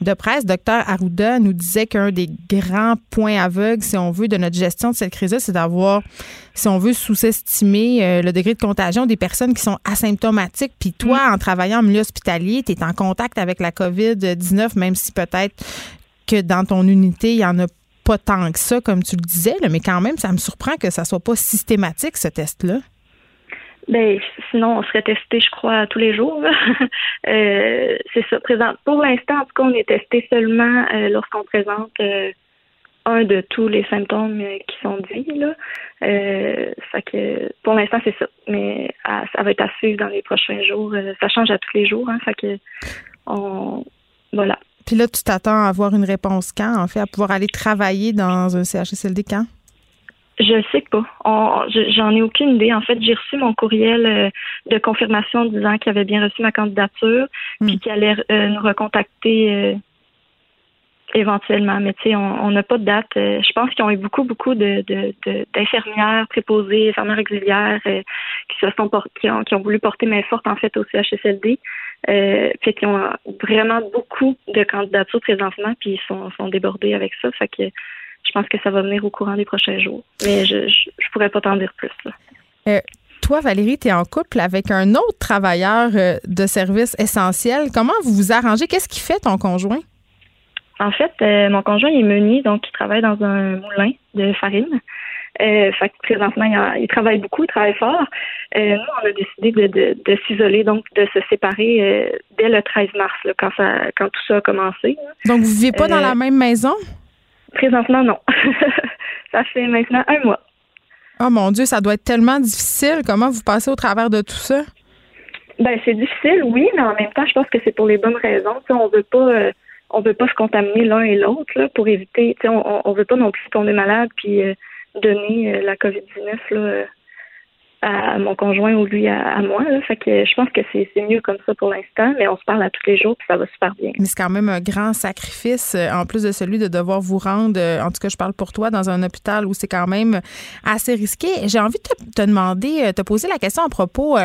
A: de presse, docteur Arruda nous disait qu'un des grands points aveugles, si on veut, de notre gestion de cette crise-là, c'est d'avoir, si on veut, sous-estimer le degré de contagion des personnes qui sont asymptomatiques. Puis toi, mm. en travaillant en milieu hospitalier, tu es en contact avec la COVID-19, même si peut-être que dans ton unité, il y en a pas tant que ça, comme tu le disais, mais quand même, ça me surprend que ça soit pas systématique, ce test-là.
L: Ben, sinon, on serait testé, je crois, tous les jours. Euh, c'est ça. Présent. Pour l'instant, en tout cas, on est testé seulement euh, lorsqu'on présente euh, un de tous les symptômes qui sont dits. Là. que pour l'instant, c'est ça. Mais ça va être à suivre dans les prochains jours. ça change à tous les jours. Hein, que on voilà.
A: Puis là, tu t'attends à avoir une réponse quand, en fait, à pouvoir aller travailler dans un CHSLD quand?
L: Je sais pas. J'en ai aucune idée. En fait, j'ai reçu mon courriel euh, de confirmation disant qu'il avait bien reçu ma candidature, hmm. puis qu'il allait euh, nous recontacter euh, éventuellement. Mais tu sais, on n'a pas de date. je pense qu'ils ont eu beaucoup, beaucoup de, d'infirmières préposées, infirmières auxiliaires qui se sont qui ont, voulu porter main forte en fait au CHSLD. Euh, puis qui ont vraiment beaucoup de candidatures présentement, puis ils sont, débordés avec ça. Fait que je pense que ça va venir au courant des prochains jours. Mais je je, pourrais pas t'en dire plus.
A: Euh, toi, Valérie, tu es en couple avec un autre travailleur euh, de service essentiel. Comment vous vous arrangez? Qu'est-ce qui fait ton conjoint?
L: En fait, mon conjoint est meunier, donc il travaille dans un moulin de farine. Euh, fait que présentement, il, travaille beaucoup, il travaille fort. Euh, nous, on a décidé de, de, de s'isoler, donc de se séparer euh, dès le 13 mars, là, quand, ça, quand tout ça a commencé.
A: Donc, vous vivez pas dans la même maison?
L: Présentement, non. ça fait maintenant un mois.
A: Oh mon Dieu, ça doit être tellement difficile. Comment vous passez au travers de tout ça?
L: Ben, c'est difficile, oui, mais en même temps, je pense que c'est pour les bonnes raisons. on veut pas on veut pas se contaminer l'un et l'autre pour éviter, on, on veut pas non plus tomber malade puis donner euh, la COVID-19 là, à mon conjoint ou lui à, moi. Là. Fait que je pense que c'est mieux comme ça pour l'instant, mais on se parle à tous les jours puis ça va super bien.
A: Mais c'est quand même un grand sacrifice, euh, en plus de celui de devoir vous rendre, euh, en tout cas je parle pour toi, dans un hôpital où c'est quand même assez risqué. J'ai envie de te, demander, te poser la question à propos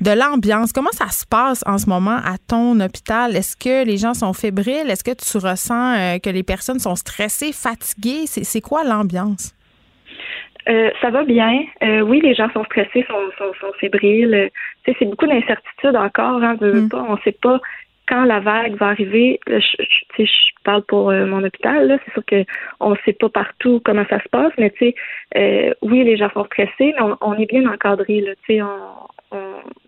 A: de l'ambiance. Comment ça se passe en ce moment à ton hôpital? Est-ce que les gens sont fébriles? Est-ce que tu ressens que les personnes sont stressées, fatiguées? C'est quoi l'ambiance?
L: Euh, ça va bien. Euh, oui, les gens sont stressés, sont, sont, sont fébriles. Tu sais, c'est beaucoup d'incertitudes encore. Hein, mm. pas, on ne sait pas quand la vague va arriver. Je, je, je parle pour euh, mon hôpital. C'est sûr que on ne sait pas partout comment ça se passe, mais tu sais, oui, les gens sont stressés, mais on, est bien encadré. Là, tu sais, on,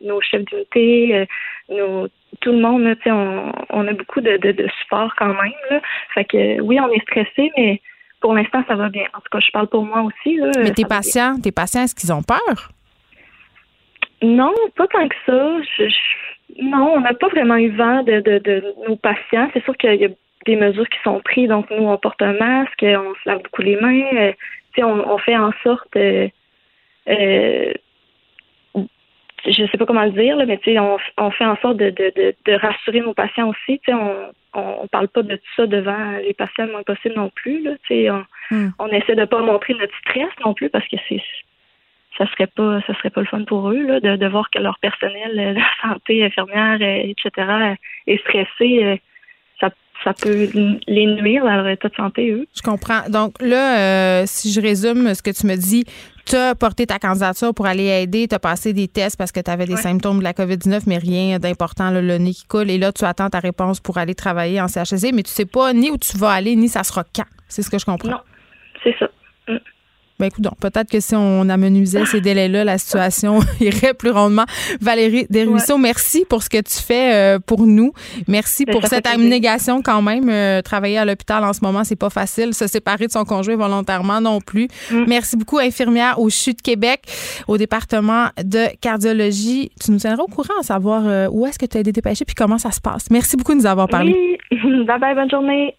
L: nos chefs d'unité, nos tout le monde, tu sais, on, on a beaucoup de, de, de support quand même. Là. Fait que oui, on est stressé, mais pour l'instant, ça va bien. En tout cas, je parle pour moi aussi.
A: Mais tes patients, tes patients, est-ce qu'ils ont peur?
L: Non, pas tant que ça. non, on n'a pas vraiment eu vent de, de, nos patients. C'est sûr qu'il y a des mesures qui sont prises. Donc, nous, on porte un masque, on se lave beaucoup les mains. Euh, on, on fait en sorte... Euh, euh, je sais pas comment le dire, là, mais on, on fait en sorte de, de, de, rassurer nos patients aussi. On, on parle pas de tout ça devant les patients le moins possible non plus. Là, on, hmm. on essaie de pas montrer notre stress non plus parce que c'est ça serait pas ça serait pas le fun pour eux là, de, de voir que leur personnel, la santé, infirmière, etc. est stressé ça peut les nuire à leur état de santé, eux.
A: Je comprends. Donc là, euh, si je résume ce que tu me dis, tu as porté ta candidature pour aller aider, tu as passé des tests parce que tu avais des symptômes de la COVID-19, mais rien d'important, le nez qui coule. Et là, tu attends ta réponse pour aller travailler en CHSC, mais tu sais pas ni où tu vas aller, ni ça sera quand. C'est ce que je comprends.
L: Non, c'est ça. Mm.
A: Ben écoute, peut-être que si on amenuisait ces délais-là, la situation irait plus rondement. Valérie Desruisseaux, merci pour ce que tu fais euh, pour nous. Merci ben, pour cette abnégation quand même. Euh, travailler à l'hôpital en ce moment, c'est pas facile. Se séparer de son conjoint volontairement non plus. Mm. Merci beaucoup, infirmière au CHU de Québec, au département de cardiologie. Tu nous tiendras au courant à savoir euh, où est-ce que tu as été dépêché puis comment ça se passe. Merci beaucoup de nous avoir parlé.
L: Oui. Bye bye, bonne journée.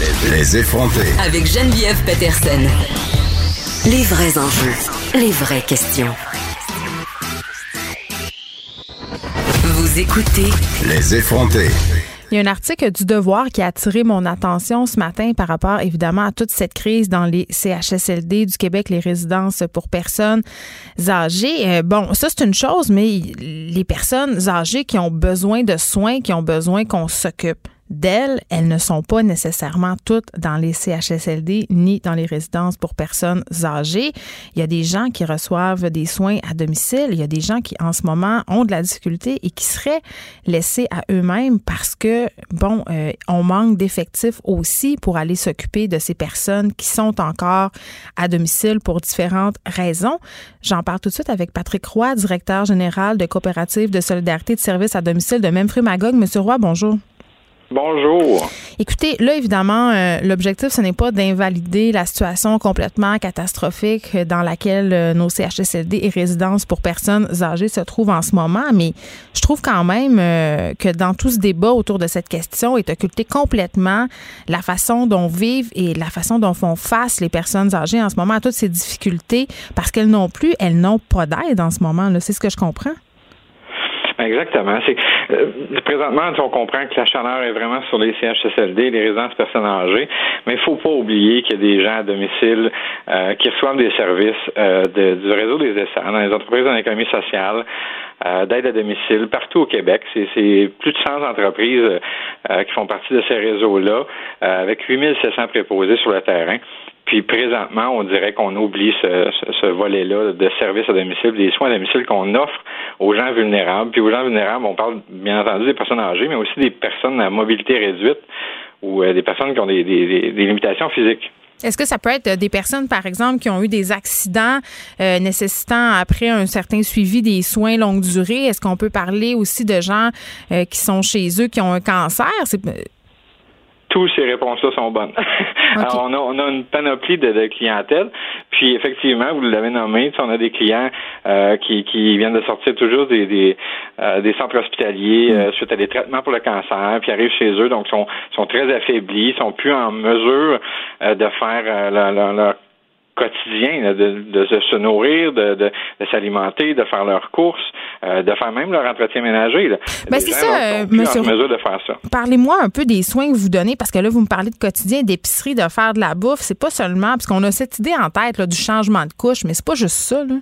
K: Les effronter.
J: Avec Geneviève Peterson. Les vrais enjeux. Les vraies questions. Vous écoutez.
K: Les effronter.
A: Il y a un article du Devoir qui a attiré mon attention ce matin par rapport évidemment à toute cette crise dans les CHSLD du Québec, les résidences pour personnes âgées. Euh, bon, ça c'est une chose, mais les personnes âgées qui ont besoin de soins, qui ont besoin qu'on s'occupe d'elles, elles ne sont pas nécessairement toutes dans les CHSLD ni dans les résidences pour personnes âgées. Il y a des gens qui reçoivent des soins à domicile. Il y a des gens qui, en ce moment, ont de la difficulté et qui seraient laissés à eux-mêmes parce que, bon, euh, on manque d'effectifs aussi pour aller s'occuper de ces personnes qui sont encore à domicile pour différentes raisons. J'en parle tout de suite avec Patrick Roy, directeur général de Coopérative de solidarité de services à domicile de Memphis Magog. Monsieur Roy, bonjour.
M: Bonjour.
A: Écoutez, là, évidemment, euh, l'objectif, ce n'est pas d'invalider la situation complètement catastrophique dans laquelle euh, nos CHSLD et résidences pour personnes âgées se trouvent en ce moment, mais je trouve quand même euh, que dans tout ce débat autour de cette question est occulté complètement la façon dont vivent et la façon dont font face les personnes âgées en ce moment à toutes ces difficultés parce qu'elles n'ont plus, elles n'ont pas d'aide en ce moment. C'est ce que je comprends.
M: Exactement. C'est euh, présentement, on comprend que la chaleur est vraiment sur les CHSLD, les résidences personnes âgées, mais il faut pas oublier qu'il y a des gens à domicile euh, qui reçoivent des services euh, du réseau des essais dans les entreprises en économie sociale. d'aide à domicile partout au Québec. C'est plus de 100 entreprises qui font partie de ces réseaux-là, avec 8700 préposés sur le terrain. Puis présentement, on dirait qu'on oublie ce, ce, volet-là de services à domicile, des soins à domicile qu'on offre aux gens vulnérables. Puis aux gens vulnérables, on parle bien entendu des personnes âgées, mais aussi des personnes à mobilité réduite ou euh, des personnes qui ont des, des, des limitations physiques.
A: Est-ce que ça peut être des personnes, par exemple, qui ont eu des accidents euh, nécessitant après un certain suivi des soins longue durée? Est-ce qu'on peut parler aussi de gens euh, qui sont chez eux, qui ont un cancer?
M: Toutes ces réponses-là sont bonnes. Alors, on a, on a une panoplie de, de, clientèle. Puis, effectivement, vous l'avez nommé, on a des clients euh, qui, qui viennent de sortir toujours des, des, euh, des centres hospitaliers euh, suite à des traitements pour le cancer, puis arrivent chez eux, donc sont, sont très affaiblis, sont plus en mesure de faire leur, leur quotidien, de, se nourrir, de, de, s'alimenter, de faire leurs courses, euh, de faire même leur entretien ménager.
A: Ben c'est ça, monsieur.
M: mesure de faire ça.
A: Parlez-moi un peu des soins que vous donnez, parce que là, vous me parlez de quotidien, d'épicerie, de faire de la bouffe. C'est pas seulement, parce qu'on a cette idée en tête là, du changement de couche, mais c'est pas juste ça. Là.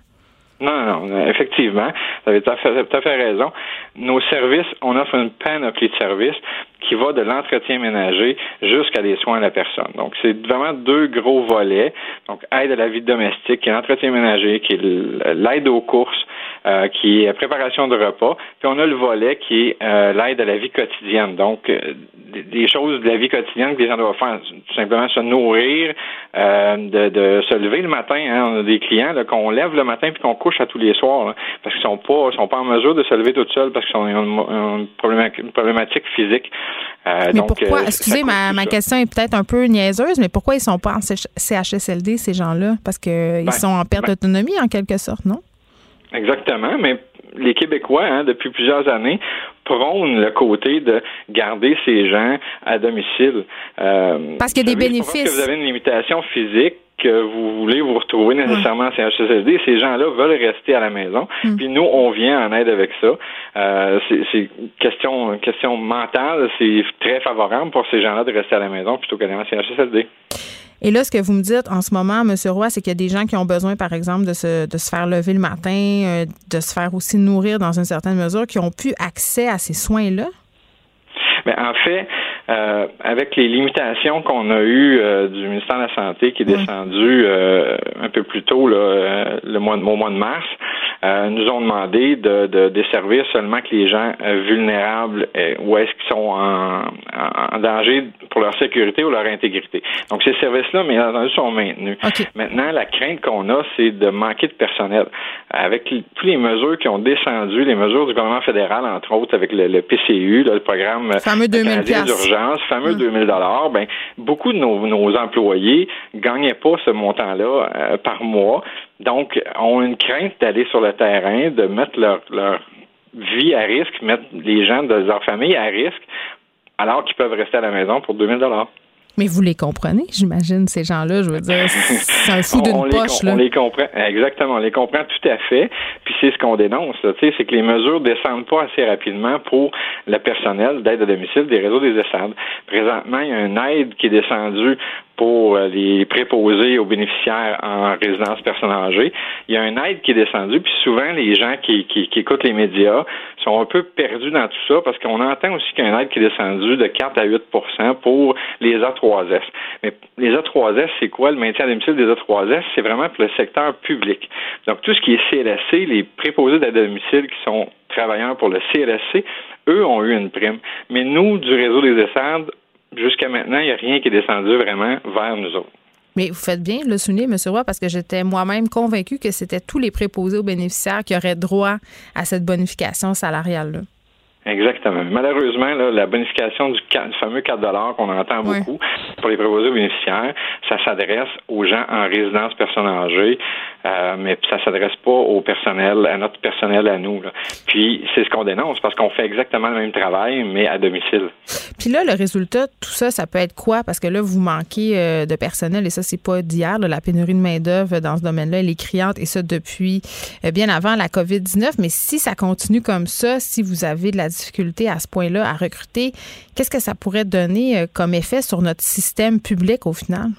M: Non, non, effectivement, vous avez tout à, fait, tout à fait raison. Nos services, on offre une panoplie de services qui va de l'entretien ménager jusqu'à des soins à la personne. Donc, c'est vraiment deux gros volets. Donc, aide à la vie domestique, qui est l'entretien ménager, qui est l'aide aux courses, euh, qui est préparation de repas. Puis on a le volet qui est euh, l'aide à la vie quotidienne. Donc, euh, des choses de la vie quotidienne que les gens doivent faire, tout simplement se nourrir, de, se lever le matin. Hein. On a des clients qu'on lève le matin puis qu'on couche à tous les soirs, parce qu'ils sont pas sont pas en mesure de se lever tout seuls parce qu'ils ont une, problématique, physique.
A: mais pourquoi, excusez, ma, ma question est peut-être un peu niaiseuse, mais pourquoi ils sont pas en CHSLD, ces gens-là? Parce qu'ils ben, sont en perte ben d'autonomie, en quelque sorte, non?
M: Exactement, mais les Québécois, hein, depuis plusieurs années, prônent le côté de garder ces gens à domicile.
A: Euh, Parce qu'il y a des bénéfices.
M: que vous avez une limitation physique que vous voulez vous retrouver nécessairement à CHSLD, ces gens-là veulent rester à la maison. Hmm. Puis nous, on vient en aide avec ça. Euh, c'est question question mentale, c'est très favorable pour ces gens-là de rester à la maison plutôt qu'aller en CHSLD.
A: Et là, ce que vous me dites en ce moment, M. Roy, c'est qu'il y a des gens qui ont besoin, par exemple, de se, de se faire lever le matin, euh, de se faire aussi nourrir dans une certaine mesure, qui ont pu accès à ces soins-là?
M: Mais en fait, euh, avec les limitations qu'on a eues euh, du ministère de la Santé qui est descendu euh, un peu plus tôt là, le mois, au mois de mars, nous ont demandé de, de desservir seulement que les gens vulnérables ou est-ce qu'ils sont en, en, danger pour leur sécurité ou leur intégrité. Donc ces services-là, mais entendu, sont maintenus. Maintenant, la crainte qu'on a, c'est de manquer de personnel. Avec toutes les mesures qui ont descendu, les mesures du gouvernement fédéral, entre autres avec le, PCU, le programme
A: fameux 2000
M: d'urgence, fameux 2000 dollars, ben beaucoup de nos, nos employés gagnaient pas ce montant-là euh, par mois, donc ont une crainte d'aller sur le terrain, de mettre leur, leur vie à risque, mettre les gens de leur famille à risque, alors qu'ils peuvent rester à la maison pour 2000 dollars.
A: Mais vous les comprenez, j'imagine, ces gens-là. Je veux dire, c'est un fou d'une poche.
M: là. On les comprend, exactement. On les comprend tout à fait. Puis c'est ce qu'on dénonce. C'est que les mesures descendent pas assez rapidement pour le personnel d'aide à domicile des réseaux des ESSAD. Présentement, il y a une aide qui est descendue pour euh, les préposés aux bénéficiaires en résidence personne âgée. Il y a une aide qui est descendue, puis souvent les gens qui, qui, qui écoutent les médias sont un peu perdus dans tout ça parce qu'on entend aussi qu'il y a une aide qui est descendue de 4 à 8% pour les A3S. Mais les A3S, c'est quoi le maintien à domicile des A3S? C'est vraiment pour le secteur public. Donc tout ce qui est CLSC, les préposés d'aide à domicile qui sont travailleurs pour le CLSC, eux ont eu une prime. Mais nous, du réseau des ESSAD, jusqu'à maintenant, il n'y a rien qui est descendu vraiment vers nous autres.
A: Mais vous faites bien de le souligner, M. Roy, parce que j'étais moi-même convaincu que c'était tous les préposés aux bénéficiaires qui auraient droit à cette bonification salariale-là.
M: Exactement. Malheureusement, la bonification du, fameux 4 qu'on entend beaucoup pour les préposés aux bénéficiaires, ça s'adresse aux gens en résidence personne âgée, euh, mais ça s'adresse pas au personnel, à notre personnel à nous. Puis c'est ce qu'on dénonce parce qu'on fait exactement le même travail, mais à domicile.
A: Puis là, le résultat, tout ça, ça peut être quoi? Parce que là, vous manquez euh, de personnel et ça, c'est pas d'hier. La pénurie de main-d'œuvre dans ce domaine-là, elle est criante et ça depuis euh, bien avant la COVID-19. Mais si ça continue comme ça, si vous avez de la difficulté à ce point-là à recruter, qu'est-ce que ça pourrait donner euh, comme effet sur notre système public au final?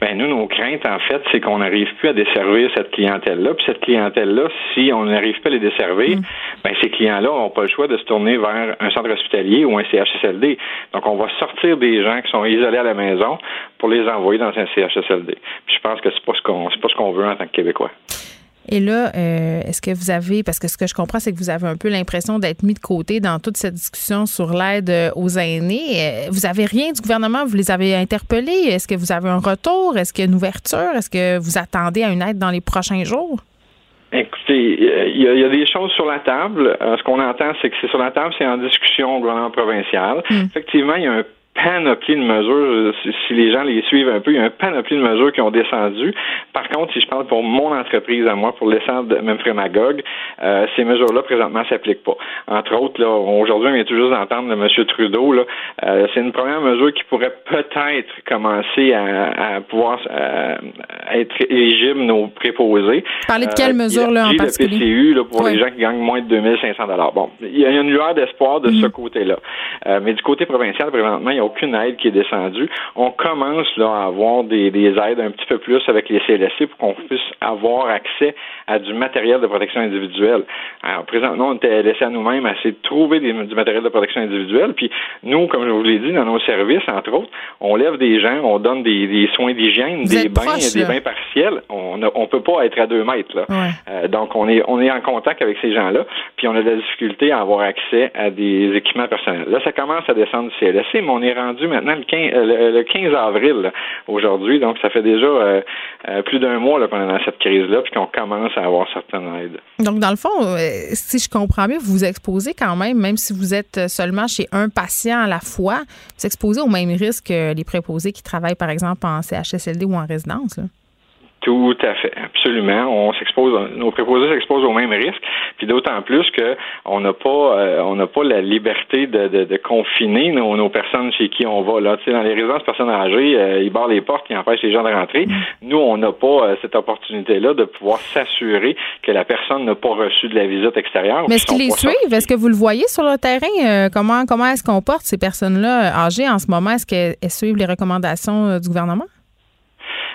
M: Ben nous, nos craintes, en fait, c'est qu'on n'arrive plus à desservir cette clientèle-là. Puis cette clientèle-là, si on n'arrive pas à les desservir, mm. ben ces clients-là n'ont pas le choix de se tourner vers un centre hospitalier ou un CHSLD. Donc, on va sortir des gens qui sont isolés à la maison pour les envoyer dans un CHSLD. Puis je pense que c'est pas ce qu'on c'est pas ce qu'on veut en tant que Québécois.
A: Et là, euh, est-ce que vous avez, parce que ce que je comprends, c'est que vous avez un peu l'impression d'être mis de côté dans toute cette discussion sur l'aide euh, aux aînés. Euh, vous avez rien du gouvernement, vous les avez interpellés? Est-ce que vous avez un retour? Est-ce qu'il y a une ouverture? Est-ce que vous attendez à une aide dans les prochains jours?
M: Écoutez, il y, a, des choses sur la table. ce qu'on entend, c'est que c'est sur la table, c'est en discussion au gouvernement provincial. Hmm. Effectivement, il y a un panoplie de mesures. Si, les gens les suivent un peu, il y a un panoplie de mesures qui ont descendu. Par contre, si je parle pour mon entreprise à moi, pour l'essence de même Frémagogue, euh, ces mesures-là, présentement, s'appliquent pas. Entre autres, là, aujourd'hui, on vient toujours d'entendre de M. Trudeau, là, euh, c'est une première mesure qui pourrait peut-être commencer à, à pouvoir euh, être éligible nos préposés.
A: Parlez de quelle mesure, là, en particulier?
M: Le PCU, là, pour les gens qui gagnent moins de 2500 Bon, il y a une lueur d'espoir de ce mm-hmm. côté-là. mais du côté provincial, présentement, il n'y a aucune aide qui est descendue. On commence là à avoir des, aides un petit peu plus avec les CLSC pour qu'on puisse avoir accès à du matériel de protection individuelle. Alors, présentement, on était laissé à nous-mêmes à essayer de trouver du matériel de protection individuelle. Puis nous, comme je vous l'ai dit, dans nos services, entre autres, on lève des gens, on donne des, soins d'hygiène, des bains, des bains partiels. On ne peut pas être à deux mètres. Là. Euh, donc, on est, on est en contact avec ces gens-là, puis on a de la difficulté à avoir accès à des équipements personnels. Là, ça commence à descendre du CLSC, mais on est rendu maintenant le 15, euh, 15 avril aujourd'hui. Donc, ça fait déjà euh, euh, plus d'un mois qu'on est dans cette crise-là, puis qu'on commence à avoir certaines aides.
A: Donc, dans le fond, si je comprends bien, vous vous exposez quand même, même si vous êtes seulement chez un patient à la fois, vous exposez au même risque que les préposés qui travaillent, par exemple, en CHSLD ou en résidence.
M: Tout à fait, absolument. On s'expose, nos préposés s'exposent au même risque, puis d'autant plus que on n'a pas, euh, on n'a pas la liberté de, de, de confiner nos, nos, personnes chez qui on va. Là, tu sais, dans les résidences personnes âgées, euh, ils barrent les portes, ils empêchent les gens de rentrer. Nous, on n'a pas euh, cette opportunité-là de pouvoir s'assurer que la personne n'a pas reçu de la visite extérieure.
A: Mais est-ce qu'ils les suivent? Est-ce que vous le voyez sur le terrain? Comment, comment est-ce qu'on porte ces personnes-là âgées en ce moment? Est-ce qu'elles suivent les recommandations du gouvernement?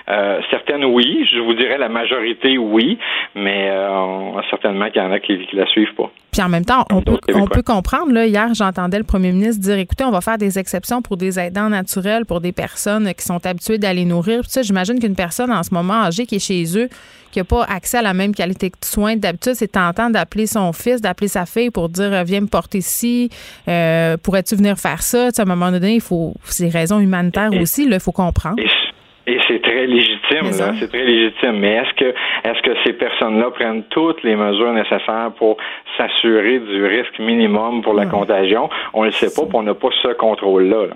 M: Euh, certaines, oui. Je vous dirais la majorité, oui. Mais euh, certainement qu'il y en a qui, qui la suivent pas.
A: Puis en même temps, on, peut, on peut, comprendre. Là, hier, j'entendais le premier ministre dire écoutez, on va faire des exceptions pour des aidants naturels, pour des personnes qui sont habituées d'aller nourrir. Puis ça, j'imagine qu'une personne en ce moment âgée qui est chez eux, qui n'a pas accès à la même qualité de soins d'habitude, c'est tentant d'appeler son fils, d'appeler sa fille pour dire viens me porter ici, euh, pourrais-tu venir faire ça? à un moment donné, il faut. C'est raisons humanitaires aussi, il faut comprendre.
M: Et c'est très légitime, là. C'est très légitime. Mais est-ce que est-ce que ces personnes-là prennent toutes les mesures nécessaires pour s'assurer du risque minimum pour la contagion? On ne le sait pas, puis on n'a pas ce contrôle-là.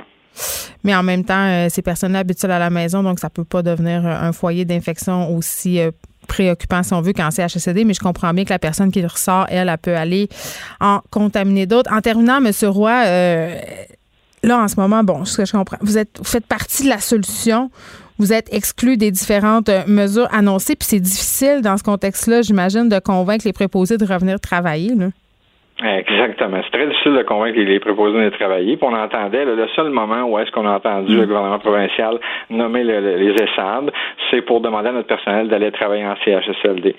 A: Mais en même temps, euh, ces personnes-là habitent à la maison, donc ça peut pas devenir euh, un foyer d'infection aussi euh, préoccupant si on veut qu'en CHSCD, mais je comprends bien que la personne qui ressort, elle, elle peut aller en contaminer d'autres. En terminant, M. Roy, là, en ce moment, bon, ce que je comprends, vous êtes vous faites partie de la solution vous êtes exclu des différentes euh, mesures annoncées, puis c'est difficile dans ce contexte-là, j'imagine, de convaincre les préposés de revenir travailler.
M: Exactement. C'est très difficile de convaincre les préposés de travailler. Puis on entendait, le seul moment où est-ce qu'on a entendu le mm. gouvernement provincial nommer les ESSAD, c'est pour demander à notre personnel d'aller travailler en CHSLD.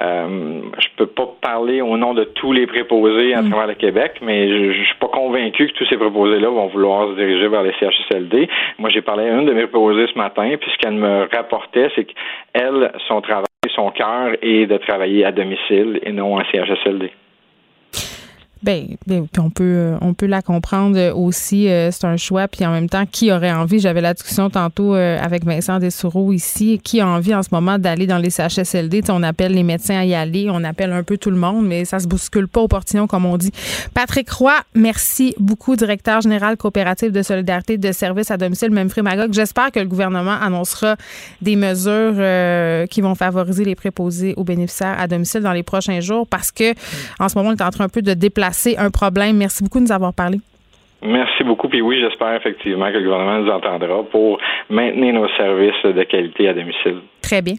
M: Euh, je peux pas parler au nom de tous les préposés à mm. travers le Québec, mais je, je, suis pas convaincu que tous ces préposés-là vont vouloir se diriger vers les CHSLD. Moi, j'ai parlé à une de mes préposées ce matin, puis ce qu'elle me rapportait, c'est qu'elle, son travail, son cœur est de travailler à domicile et non en CHSLD.
A: Ben, ben on peut euh, on peut la comprendre aussi. Euh, c'est un choix. Puis en même temps, qui aurait envie? J'avais la discussion tantôt euh, avec Vincent Dessoureau ici. Qui a envie en ce moment d'aller dans les CHSLD On appelle les médecins à y aller. On appelle un peu tout le monde, mais ça se bouscule pas au portillon comme on dit. Patrick Roy, merci beaucoup, directeur général coopératif de solidarité de services à domicile, même Magog. J'espère que le gouvernement annoncera des mesures qui vont favoriser les préposés aux bénéficiaires à domicile dans les prochains jours, parce que en ce moment, on est en train un peu de déplacer c'est un problème. Merci beaucoup de nous avoir parlé.
M: Merci beaucoup. Puis oui, j'espère effectivement que le gouvernement nous entendra pour maintenir nos services de qualité à domicile.
A: Très bien.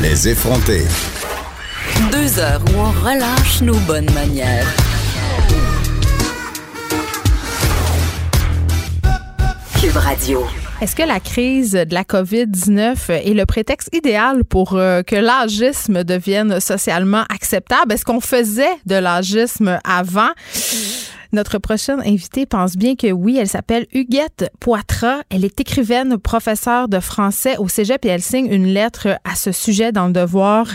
K: Les effrontés.
J: Deux heures où on relâche nos bonnes manières. Cube Radio.
A: Est-ce que la crise de la COVID-19 est le prétexte idéal pour euh, que l'agisme devienne socialement acceptable? Est-ce qu'on faisait de l'agisme avant? Notre prochaine invitée pense bien que oui. Elle s'appelle Huguette Poitras. Elle est écrivaine, professeure de français au cégep et elle signe une lettre à ce sujet dans le devoir.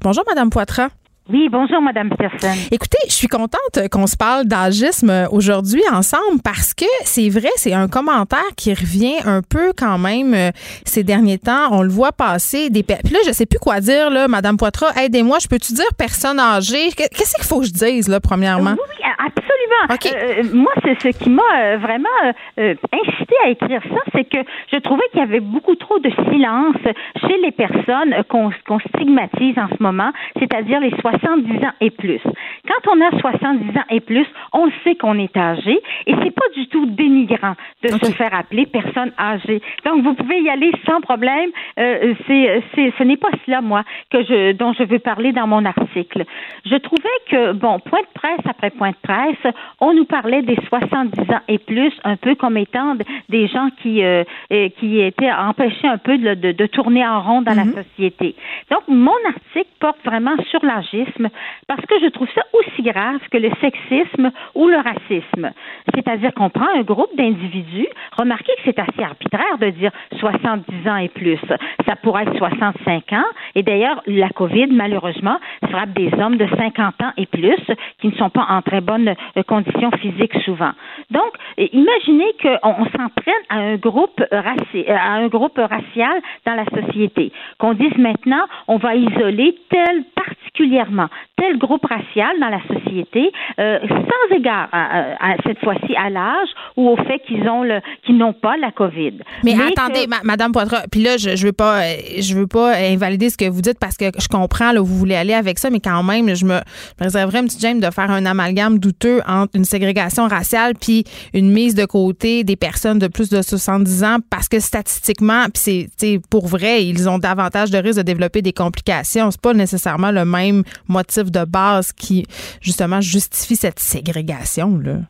A: Bonjour, Madame Poitras.
N: Oui, bonjour, Madame Peterson.
A: Écoutez, je suis contente qu'on se parle d'agisme aujourd'hui ensemble parce que c'est vrai, c'est un commentaire qui revient un peu quand même euh, ces derniers temps. On le voit passer des. Puis là, je sais plus quoi dire, là, Madame Poitras, aidez-moi. Je peux-tu dire personne âgée? Qu'est-ce qu'il faut que je dise, là, premièrement?
N: Oui, absolument. Euh, euh, moi, c'est ce qui m'a vraiment incité à écrire ça, c'est que je trouvais qu'il y avait beaucoup trop de silence chez les personnes qu'on stigmatise en ce moment, c'est-à-dire les 70 ans et plus. Quand on a 70 ans et plus, on sait qu'on est âgé et c'est pas du tout dénigrant de se faire appeler personne âgée. Donc vous pouvez y aller sans problème. Euh, c'est, c'est, ce n'est pas cela moi que je, dont je veux parler dans mon article. Je trouvais que bon, point de presse après point de presse, on nous parlait des 70 ans et plus, un peu comme étant des gens qui euh, qui étaient empêchés un peu de, de, de tourner en rond dans la mm-hmm. société. Donc mon article porte vraiment sur l'âgisme parce que je trouve ça aussi grave que le sexisme ou le racisme. C'est-à-dire qu'on prend un groupe d'individus, remarquez que c'est assez arbitraire de dire 70 ans et plus. Ça pourrait être 65 ans. Et d'ailleurs, la COVID, malheureusement, frappe des hommes de 50 ans et plus qui ne sont pas en très bonne euh, conditions physiques souvent. Donc, imaginez qu'on s'en prenne à un groupe à un groupe racial dans la société, qu'on dise maintenant on va isoler tel particulièrement tel groupe racial dans la société, euh, sans égard à, cette fois-ci à l'âge ou au fait qu'ils ont le qu'ils n'ont pas la COVID.
A: Mais, attendez, Madame Poitras, puis là je, je veux pas je veux pas invalider ce que vous dites parce que je comprends là vous voulez aller avec ça, mais quand même je me, réserverais un petit James de faire un amalgame douteux une ségrégation raciale puis une mise de côté des personnes de plus de 70 ans parce que statistiquement puis c'est pour vrai ils ont davantage de risques de développer des complications. C'est pas nécessairement le même motif de base qui, justement, justifie cette ségrégation-là?
N: Euh,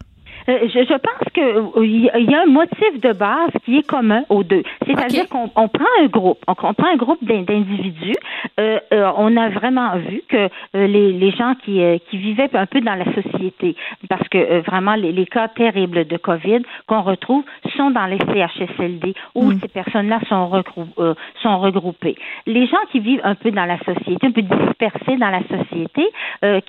N: je, je, pense qu'il euh, y a un motif de base qui est commun aux deux. C'est-à-dire qu'on on prend un groupe, on, prend un groupe d'individus. Euh, euh, on a vraiment vu que les, les, gens qui, qui vivaient un peu dans la société, parce que vraiment les, les, cas terribles de COVID qu'on retrouve sont dans les CHSLD où mm. ces personnes-là sont, sont regroupées. Les gens qui vivent un peu dans la société, un peu dispersés dans la société,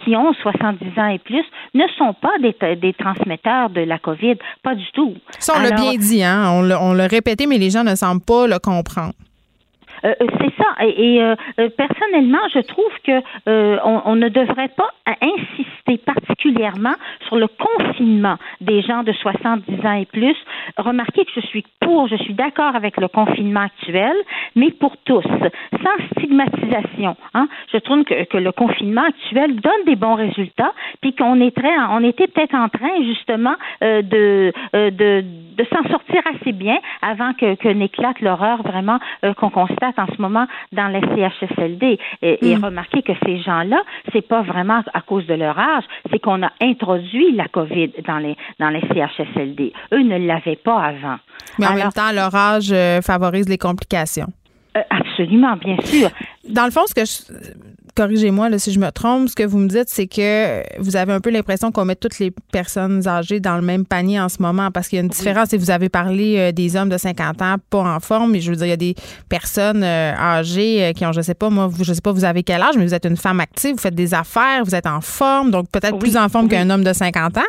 N: qui ont 70 ans et plus, ne sont pas des, des transmetteurs de la COVID. Pas du tout.
A: Ça, on l'a bien dit, hein? On l'a répété, mais les gens ne semblent pas le comprendre.
N: Euh, euh, c'est ça. Et, euh, personnellement, je trouve que on, ne devrait pas insister particulièrement sur le confinement des gens de 70 ans et plus. Remarquez que je suis pour, je suis d'accord avec le confinement actuel, mais pour tous, sans stigmatisation. Hein. Je trouve que, le confinement actuel donne des bons résultats, puis qu'on on était peut-être en train justement de, de, de s'en sortir assez bien avant que, que n'éclate l'horreur vraiment qu'on constate en ce moment dans les CHSLD. Et, hmm. remarquez que ces gens-là, c'est pas vraiment à cause de leur âge, c'est qu'on a introduit la COVID dans les, dans les CHSLD. Eux ne l'avaient pas avant.
A: Mais en même temps, leur âge euh, favorise les complications.
N: Euh, absolument, bien sûr.
A: Dans le fond, ce que je, corrigez-moi si je me trompe, ce que vous me dites, c'est que vous avez un peu l'impression qu'on met toutes les personnes âgées dans le même panier en ce moment parce qu'il y a une différence. Et vous avez parlé euh, des hommes de 50 ans pas en forme, mais je veux dire, il y a des personnes euh, âgées euh, qui ont, je sais pas, moi, je sais pas, vous avez quel âge, mais vous êtes une femme active, vous faites des affaires, vous êtes en forme, donc peut-être plus en forme qu'un homme de 50 ans?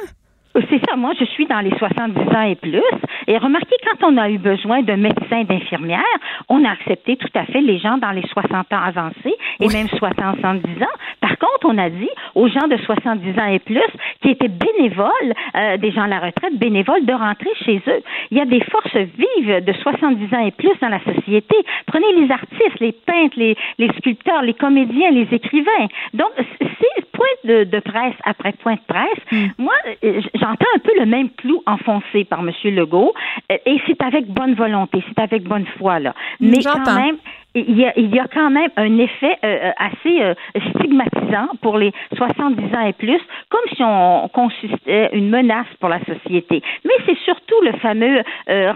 N: C'est ça, moi je suis dans les 70 ans et plus. Et remarquez, quand on a eu besoin de médecins, d'infirmières, on a accepté tout à fait les gens dans les 60 ans avancés et même 70 ans. Par contre, on a dit aux gens de 70 ans et plus qui étaient bénévoles, euh, des gens à la retraite, bénévoles, de rentrer chez eux. Il y a des forces vives de 70 ans et plus dans la société. Prenez les artistes, les peintres, les, les sculpteurs, les comédiens, les écrivains. Donc, c'est point de, de, presse après point de presse. Hmm. Moi, euh, j'entends un peu le même clou enfoncé par M. Legault, euh, et c'est avec bonne volonté, c'est avec bonne foi, là. Mais quand même, il y, a, il y a quand même un effet euh, assez stigmatisant pour les 70 ans et plus, comme si on consistait une menace pour la société. Mais c'est surtout le fameux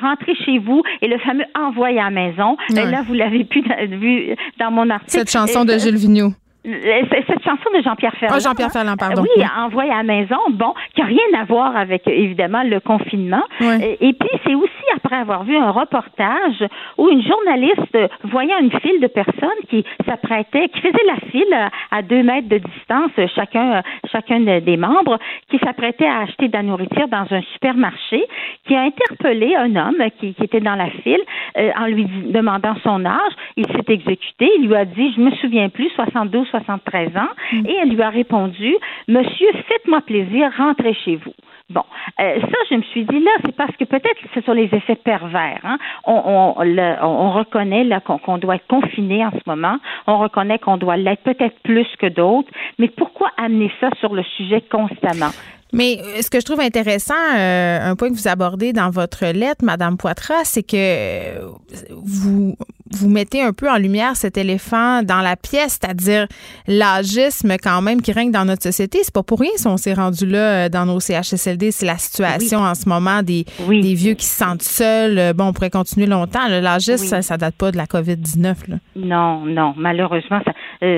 N: rentrer chez vous et le fameux envoyer à la maison. Là, vous l'avez pu vu dans mon article.
A: Cette chanson de Gilles Vigneault.
N: Euh, cette chanson de Jean-Pierre Ferland.
A: Oh, Jean-Pierre Ferland, pardon.
N: Oui, envoyé à la maison, bon, qui n'a rien à voir avec, évidemment, le confinement. Et, puis, c'est aussi après avoir vu un reportage où une journaliste voyant une file de personnes qui s'apprêtaient, qui faisaient la file à deux mètres de distance, chacun, chacun des membres, qui s'apprêtaient à acheter de la nourriture dans un supermarché, qui a interpellé un homme qui, était dans la file euh, en lui demandant son âge. Il s'est exécuté. Il lui a dit, je me souviens plus, 72 73 ans, mm. et elle lui a répondu, Monsieur, faites-moi plaisir, rentrez chez vous. Bon, euh, ça, je me suis dit là, c'est parce que peut-être ce sont les effets pervers. Hein. On, on, reconnaît là qu'on doit être confiné en ce moment. On reconnaît qu'on doit l'être peut-être plus que d'autres. Mais pourquoi amener ça sur le sujet constamment?
A: Mais euh, ce que je trouve intéressant, euh, un point que vous abordez dans votre lettre, Madame Poitras, c'est que vous vous mettez un peu en lumière cet éléphant dans la pièce, c'est-à-dire l'agisme quand même qui règne dans notre société. C'est pas pour rien si on s'est rendu là euh, dans nos CHSLD. C'est la situation en ce moment des, des vieux qui se sentent seuls. Bon, on pourrait continuer longtemps. L'agisme, ça, date pas de la COVID-19.
N: Non, non. Malheureusement, ça,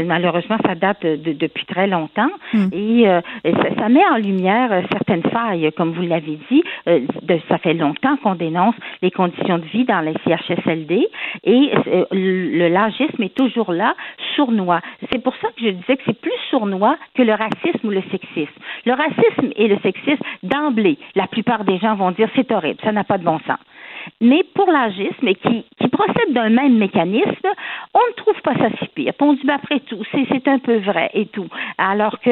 N: malheureusement, ça date depuis très longtemps. Hmm. Et ça, ça, met en lumière euh, certaines failles, comme vous l'avez dit. Euh, ça fait longtemps qu'on dénonce les conditions de vie dans les CHSLD et euh, le lagisme est toujours là sournois. C'est pour ça que je disais que c'est plus sournois que le racisme ou le sexisme. Le racisme et le sexisme, d'emblée, la plupart des gens vont dire c'est horrible, ça n'a pas de bon sens mais pour qui, qui procède d'un même mécanisme, on ne trouve pas ça si pire. on dit, ben, après tout, c'est un peu vrai et tout. Alors que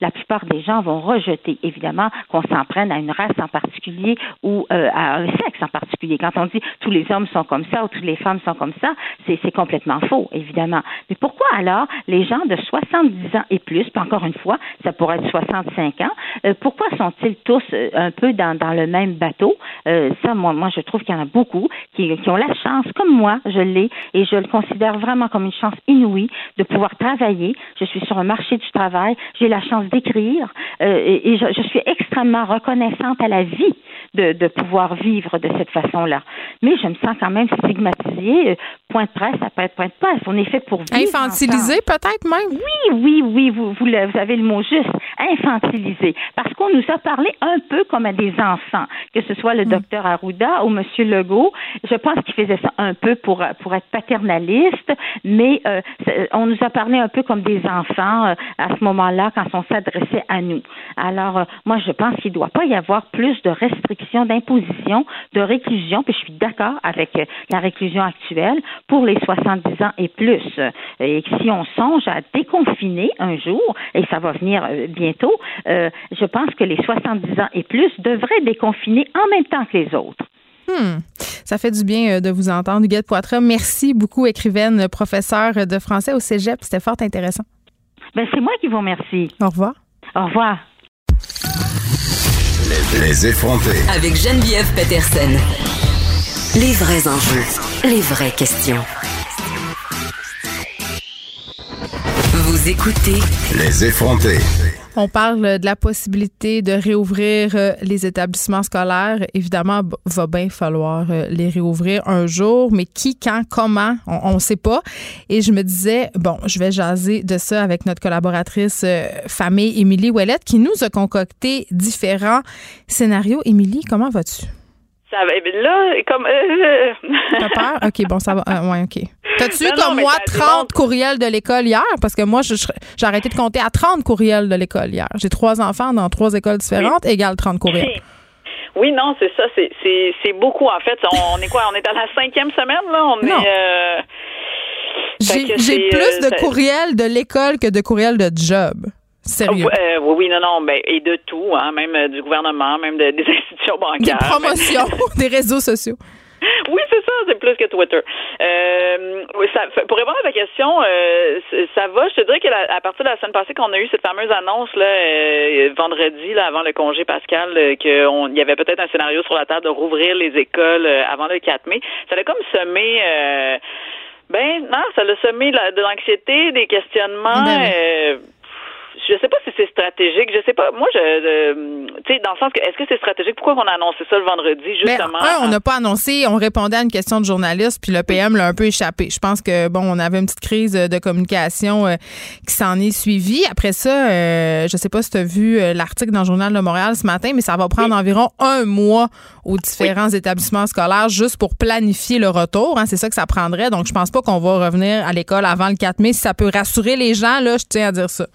N: la plupart des gens vont rejeter, évidemment, qu'on s'en prenne à une race en particulier ou euh, à un sexe en particulier. Quand on dit tous les hommes sont comme ça ou toutes les femmes sont comme ça, c'est complètement faux, évidemment. Mais pourquoi alors les gens de 70 ans et plus, encore une fois, ça pourrait être 65 ans, euh, pourquoi sont-ils tous euh, un peu dans, dans le même bateau? ça, moi, moi, je trouve qu'il y en a beaucoup qui, ont la chance, comme moi, je l'ai, et je le considère vraiment comme une chance inouïe de pouvoir travailler. Je suis sur un marché du travail, j'ai la chance d'écrire, euh, et, je, suis extrêmement reconnaissante à la vie de, de pouvoir vivre de cette façon-là. Mais je me sens quand même stigmatisée. Euh, point de presse, ça peut être point de presse. On est fait pour vivre.
A: Infantilisé, peut-être même?
N: Oui, oui, oui, vous, vous, vous avez le mot juste. Infantilisé. Parce qu'on nous a parlé un peu comme à des enfants, que ce soit le hmm. docteur Arruda ou M. Legault. Je pense qu'il faisait ça un peu pour, pour être paternaliste, mais euh, on nous a parlé un peu comme des enfants euh, à ce moment-là quand on s'adressait à nous. Alors, moi, je pense qu'il ne doit pas y avoir plus de restrictions d'imposition, de réclusion, puis je suis d'accord avec euh, la réclusion actuelle pour les 70 ans et plus. Et si on songe à déconfiner un jour, et ça va venir euh, bientôt, euh, je pense que les 70 ans et plus devraient déconfiner en même temps que les autres.
A: Hmm. Ça fait du bien de vous entendre, Huguette Poitras. Merci beaucoup, écrivaine, professeure de français au Cégep. C'était fort intéressant.
N: Ben, c'est moi qui vous remercie.
A: Au revoir.
N: Au revoir.
K: Les, effronter.
J: Avec Geneviève Peterson. Les vrais enjeux. Les vraies questions. Vous écoutez.
K: Les effronter.
A: On parle de la possibilité de réouvrir euh, les établissements scolaires. Évidemment, va bien falloir euh, les réouvrir un jour, mais qui, quand, comment, on ne sait pas. Et je me disais, bon, je vais jaser de ça avec notre collaboratrice euh, famille, Émilie Ouellette, qui nous a concocté différents scénarios. Émilie, comment vas-tu?
O: Ça va. Là, comme. Euh,
A: T'as peur? OK, bon, ça va. Euh, ouais, OK. T'as-tu eu comme moi 30 courriels de l'école hier? Parce que moi, j'ai arrêté de compter à 30 courriels de l'école hier. J'ai trois enfants dans trois écoles différentes, égale 30 courriels.
O: Oui, non, c'est ça. C'est beaucoup, en fait. On, est quoi? On est à la cinquième semaine, là? On est. Euh,
A: j'ai plus de courriels de l'école que de courriels de job. Sérieux?
O: Euh, oui, oui, non, non, ben, et de tout, hein, même euh, du gouvernement, même des institutions bancaires.
A: Des promotions, des réseaux sociaux.
O: Oui, c'est ça, c'est plus que Twitter. Euh, ça, pour répondre à ta question, euh, ça va. Je te dirais qu'à à partir de la semaine passée, qu'on a eu cette fameuse annonce là, euh, vendredi, là, avant le congé pascal, qu'il y avait peut-être un scénario sur la table de rouvrir les écoles avant le 4 mai, ça a comme semé. ben non, ça a semé de l'anxiété, des questionnements. Ben je sais pas si c'est stratégique. Je sais pas. Moi, je, tu sais, dans le sens que est-ce que c'est stratégique? Pourquoi on a annoncé ça le vendredi ben, justement?
A: on n'a pas annoncé. On répondait à une question de journaliste, puis le PM l'a un peu échappé. Je pense que bon, on avait une petite crise de communication euh, qui s'en est suivie. Après ça, euh, je sais pas si tu as vu euh, l'article dans le journal de Montréal ce matin, mais ça va prendre environ un mois aux différents établissements scolaires juste pour planifier le retour. Hein, c'est ça que ça prendrait. Donc, je pense pas qu'on va revenir à l'école avant le 4 mai. Si ça peut rassurer les gens, là, je tiens à dire ça.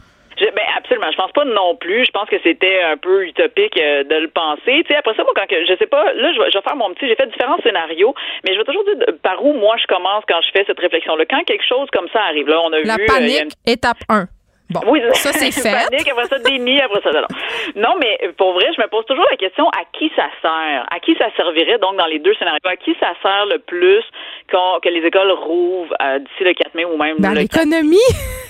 O: Je, absolument. Je pense pas non plus. Je pense que c'était un peu utopique euh, de le penser. Tu sais, après ça, moi, quand que, je sais pas, là, je vais, je vais faire mon petit. J'ai fait différents scénarios, mais je vais toujours dire par où moi je commence quand je fais cette réflexion-là. Quand quelque chose comme ça arrive, là, on a
A: La
O: vu.
A: La euh, panique, étape 1. Bon, oui, ça c'est fait.
O: Panique, après ça après ça non. non, mais pour vrai, je me pose toujours la question à qui ça sert, à qui ça servirait donc dans les deux scénarios, à qui ça sert le plus quand, que les écoles rouvrent euh, d'ici le 4 mai ou même
A: dans l'économie?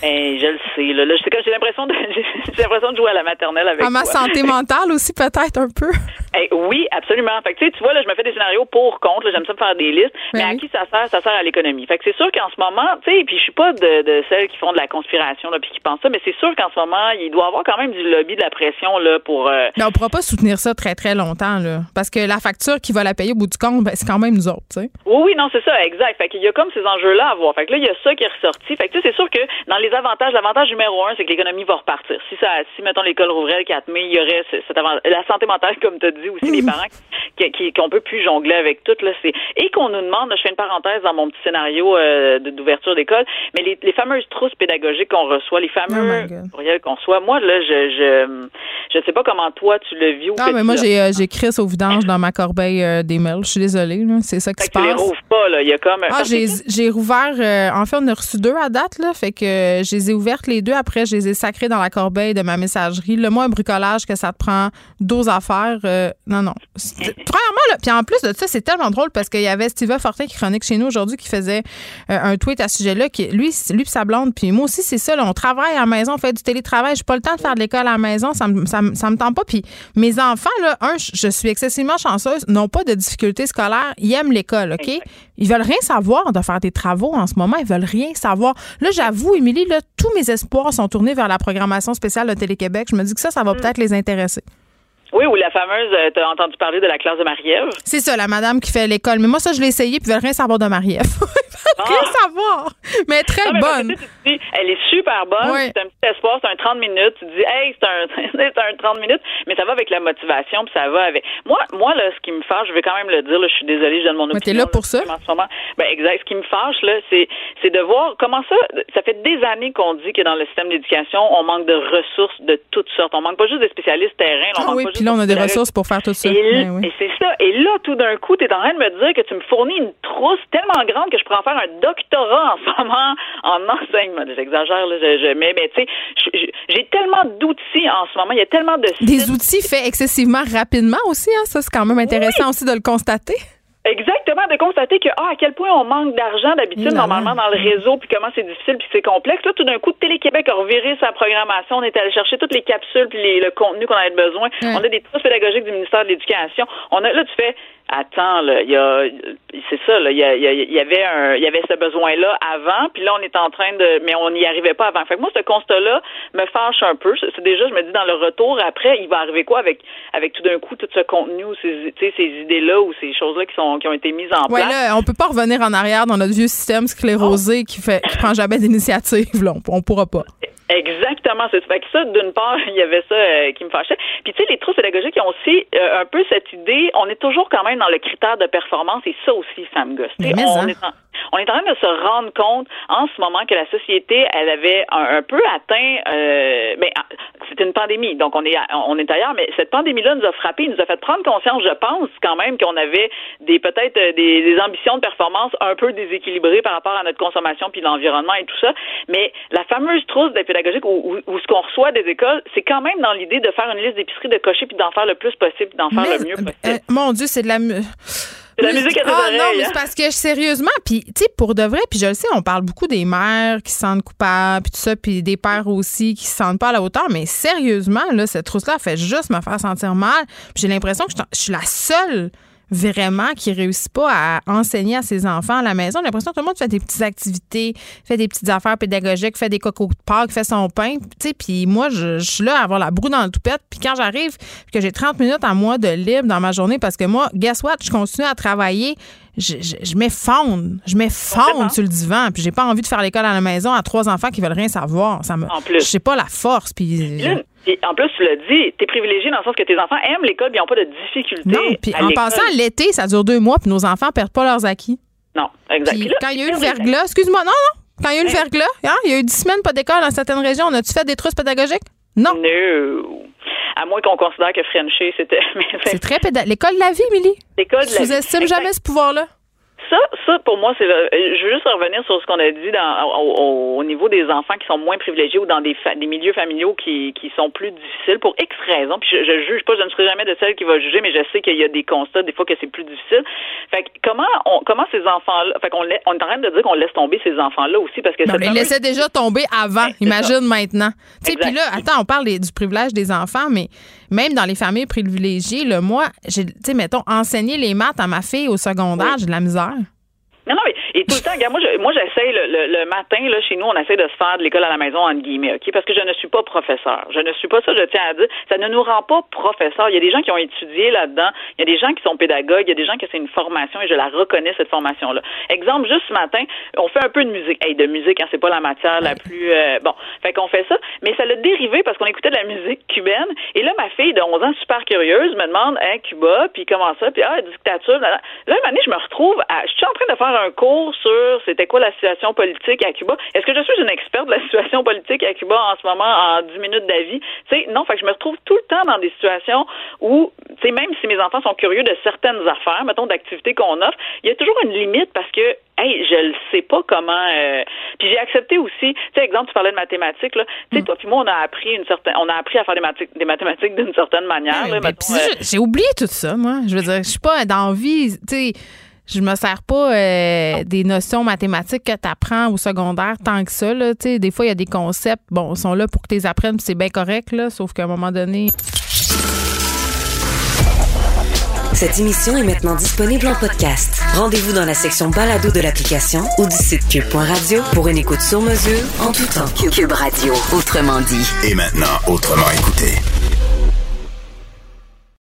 O: Eh, je le sais là, j'ai l'impression de j'ai l'impression de jouer à la maternelle avec
A: À ma santé mentale aussi peut-être un peu.
O: Eh, oui, absolument. Fait que tu vois là, je me fais des scénarios pour contre, j'aime ça me faire des listes, mais, à qui ça sert? Ça sert à l'économie. Fait que c'est sûr qu'en ce moment, tu sais, puis je suis pas de, de celles qui font de la conspiration là puis qui pensent ça mais c'est sûr qu'en ce moment, il doit y avoir quand même du lobby de la pression là, pour. Euh,
A: mais on pourra pas soutenir ça très, très longtemps, là. Parce que la facture qui va la payer au bout du compte, ben, c'est quand même nous autres, tu sais.
O: Oui, oui, non, c'est ça, exact. Fait qu'il y a comme ces enjeux-là à voir. Fait que là, il y a ça qui est ressorti. Fait que c'est sûr que dans les les avantages, l'avantage numéro un, c'est que l'économie va repartir. Si ça, si mettons l'école rouvrait le 4 mai, il y aurait cet avantage. La santé mentale, comme tu as dit aussi, les parents qui, qu'on peut plus jongler avec tout là, c'est et qu'on nous demande. Je fais une parenthèse dans mon petit scénario euh, d'ouverture d'école, mais les, les fameuses trousses pédagogiques qu'on reçoit, les fameux
A: Oh
O: courriels qu'on reçoit. Moi là, je je je sais pas comment toi tu le vis. ou
A: Non, mais moi, j'ai euh, j'ai Chris au vidange dans ma corbeille euh, des mails. Je suis désolée, c'est ça qui se
O: tu les
A: passe.
O: rouvres pas là. Il y a comme
A: Ah, j'ai j'ai rouvert. euh, en fait, on a reçu deux à date, là. Fait que je les ai ouvertes les deux. Après, je les ai sacrées dans la corbeille de ma messagerie. Le moi, un bricolage que ça te prend 12 affaires. Non, non. Premièrement, là, puis en plus de ça, c'est tellement drôle parce qu'il y avait Steve Fortin qui chronique chez nous aujourd'hui qui faisait euh, un tweet à ce sujet-là. Qui, lui, lui pis sa blonde, puis moi aussi, c'est ça. là, on travaille à la maison, on fait du télétravail. J'ai pas le temps de faire de l'école à la maison. Ça me, ça me, ça me tente pas. Puis mes enfants, là, un, je je suis excessivement chanceuse, n'ont pas de difficultés scolaires. Ils aiment l'école, OK? Ils veulent rien savoir de faire des travaux en ce moment. Ils veulent rien savoir. Là, j'avoue, Émilie, là, tous mes espoirs sont tournés vers la programmation spéciale de Télé-Québec. Je me dis que ça, ça va peut-être les intéresser.
O: Oui, ou la fameuse, euh, t'as entendu parler de la classe de Marie-Ève?
A: C'est ça, la madame qui fait l'école. Mais moi, ça, je l'ai essayé, puis ils veulent rien savoir de Marie-Ève. Veulent rien savoir. Mais très
O: Non, mais parce que
A: bonne.
O: tu dis, elle est super bonne. C'est un petit espoir, c'est un 30 minutes. Tu dis, hey, c'est un, c'est un 30 minutes. Mais ça va avec la motivation, puis ça va avec. Moi, moi, là, ce qui me fâche, je vais quand même le dire, là, je suis désolée, je donne mon
A: Mais
O: opinion.
A: t'es là pour ça?
O: En ce moment. Ben, exact. Ce qui me fâche, là, c'est, c'est de voir comment ça, ça fait des années qu'on dit que dans le système d'éducation, on manque de ressources de toutes sortes. On manque pas juste des spécialistes terrain. là, on
A: Ah
O: manque
A: oui,
O: pas
A: puis là, on a
O: de
A: des
O: pédagogues.
A: ressources pour faire tout ça.
O: Et,
A: Ben oui.
O: et c'est ça. Et là, tout d'un coup, tu es en train de me dire que tu me fournis une trousse tellement grande que je pourrais en faire un doctorat en ce moment en enseignement. J'exagère, là, je, je- mais, mais tu sais, j'ai tellement d'outils en ce moment. Il y a tellement de
A: Des outils faits excessivement rapidement aussi, hein? ça, c'est quand même intéressant aussi de le constater.
O: Exactement, de constater que ah, à quel point on manque d'argent d'habitude normalement dans le réseau, puis comment c'est difficile, puis c'est complexe. Là, tout d'un coup, Télé-Québec a reviré sa programmation. On est allé chercher toutes les capsules puis les- le contenu qu'on avait besoin. On a des trousses pédagogiques du ministère de l'Éducation. On a là, tu fais attends, là, il y a, c'est ça, là, il y, a- il y avait un, il y avait ce besoin-là avant, puis là, on est en train de, mais on n'y arrivait pas avant. Fait que moi, ce constat-là me fâche un peu. C'est déjà, je me dis, dans le retour, après, il va arriver quoi avec, avec tout d'un coup tout ce contenu ou ces, tu sais, ces idées-là ou ces choses-là qui sont, qui ont été mises en
A: Ouais,
O: place.
A: là, on peut pas revenir en arrière dans notre vieux système sclérosé qui fait qui prend jamais d'initiative. Là, on, on pourra pas.
O: Exactement, c'est fait que ça d'une part, il y avait ça euh, qui me fâchait. Puis tu sais les trousses pédagogiques ils ont aussi euh, un peu cette idée, on est toujours quand même dans le critère de performance et ça aussi ça me gosse.
A: Mais
O: on,
A: hein.
O: est en, on est en train de se rendre compte en ce moment que la société elle avait un, un peu atteint euh, mais ah, c'était une pandémie donc on est on est ailleurs mais cette pandémie là nous a frappé, nous a fait prendre conscience je pense quand même qu'on avait des peut-être des, des ambitions de performance un peu déséquilibrées par rapport à notre consommation puis l'environnement et tout ça mais la fameuse trousse des pédagogiques ou, ou- ou ce qu'on reçoit des écoles c'est quand même dans l'idée de faire une liste d'épicerie de cocher puis d'en faire le plus possible puis d'en faire
A: Mais,
O: le mieux possible
A: euh, mon Dieu, c'est de la
O: la musique à tes
A: Ah
O: oreilles,
A: non, mais
O: hein?
A: c'est parce que sérieusement, puis tu sais pour de vrai, puis je le sais, on parle beaucoup des mères qui se sentent coupables, puis tout ça, puis des pères aussi qui se sentent pas à la hauteur, mais sérieusement là, cette trousse là fait juste me faire sentir mal. J'ai l'impression que je suis la seule vraiment qui réussit pas à enseigner à ses enfants à la maison. J'ai l'impression que tout le monde fait des petites activités, fait des petites affaires pédagogiques, fait des cocos de Pâques, fait son pain, puis moi je, je suis là à avoir la broue dans le toupette, puis quand j'arrive, que j'ai 30 minutes à moi de libre dans ma journée parce que moi, guess what, je continue à travailler, je, je, je m'effondre, je m'effondre sur le divan, puis j'ai pas envie de faire l'école à la maison à trois enfants qui veulent rien savoir, ça me
O: En plus.
A: je sais pas la force puis
O: en plus, tu l'as dit, t'es privilégié dans le sens que tes enfants aiment l'école, ils n'ont pas de difficultés.
A: non, puis en passant l'été, ça dure deux mois, puis nos enfants perdent pas leurs acquis.
O: Non, exact.
A: Puis
O: Puis là,
A: quand il y a eu le verglas, excuse-moi, non, non, quand il y a eu le verglas, hein, il y a eu dix semaines pas d'école dans certaines régions, on a-tu fait des trousses pédagogiques? Non.
O: No. À moins qu'on considère que Frenchy, c'était.
A: C'est très pédagogique. L'école de la vie, Émilie.
O: L'école de la vie.
A: Sous-estime jamais ce pouvoir-là?
O: Ça, ça, pour moi, c'est. Je veux juste revenir sur ce qu'on a dit dans, au, au- au niveau des enfants qui sont moins privilégiés ou dans des, fa- des milieux familiaux qui, qui sont plus difficiles pour X raisons. Puis je, je juge pas, je ne serai jamais de celle qui va juger, mais je sais qu'il y a des constats des fois que c'est plus difficile. Fait que comment on, comment ces enfants-là, fait qu'on on est en train de dire qu'on laisse tomber ces enfants-là aussi parce que
A: Mais on
O: cette
A: les
O: fameuse-
A: laissait déjà tomber avant. Imagine maintenant. Tu sais, puis là, attends, on parle des- du privilège des enfants, mais même dans les familles privilégiées, là, moi, j'ai, tu sais, mettons, enseigner les maths à ma fille au secondaire, j'ai de la misère.
O: Non, non, mais et tout le temps, regarde, moi, je, moi, j'essaye le, le, matin, là, chez nous, on essaie de se faire de l'école à la maison, entre guillemets, OK? Parce que je ne suis pas professeur. Je ne suis pas ça, je tiens à dire. Ça ne nous rend pas professeur. Il y a des gens qui ont étudié là-dedans. Il y a des gens qui sont pédagogues. Il y a des gens qui ont une formation et je la reconnais, cette formation-là. Exemple, juste ce matin, on fait un peu de musique. Hey, de musique, hein, c'est pas la matière la plus, euh, bon. Fait qu'on fait ça. Mais ça l'a dérivé parce qu'on écoutait de la musique cubaine. Et là, ma fille de 11 ans, super curieuse, me demande, hein, Cuba, puis comment ça? Puis, ah, dictature. Là, là, une année, je me retrouve à, je suis en train de faire un cours sur c'était quoi la situation politique à Cuba. Est-ce que je suis une experte de la situation politique à Cuba en ce moment en 10 minutes d'avis? Tu sais, non, fait que je me retrouve tout le temps dans des situations où, tu sais, même si mes enfants sont curieux de certaines affaires, mettons, d'activités qu'on offre, il y a toujours une limite parce que hey, je ne sais pas comment. Euh, puis j'ai accepté aussi. Tu sais, exemple, tu parlais de mathématiques là. Tu sais, mm. toi puis moi, on a appris une certaine, on a appris à faire des, mathématiques, des mathématiques d'une certaine manière.
A: Euh, j'ai oublié tout ça, moi. Je veux dire, je suis pas d'envie. Tu sais je me sers pas euh, des notions mathématiques que tu apprends au secondaire tant que ça. Là. Des fois, il y a des concepts, bon, ils sont là pour que tu les apprennes, c'est bien correct, là, sauf qu'à un moment donné.
J: Cette émission est maintenant disponible en podcast. Rendez-vous dans la section balado de l'application ou du site cube.radio pour une écoute sur mesure en tout temps. Cube Radio, autrement dit.
K: Et maintenant, autrement écouté.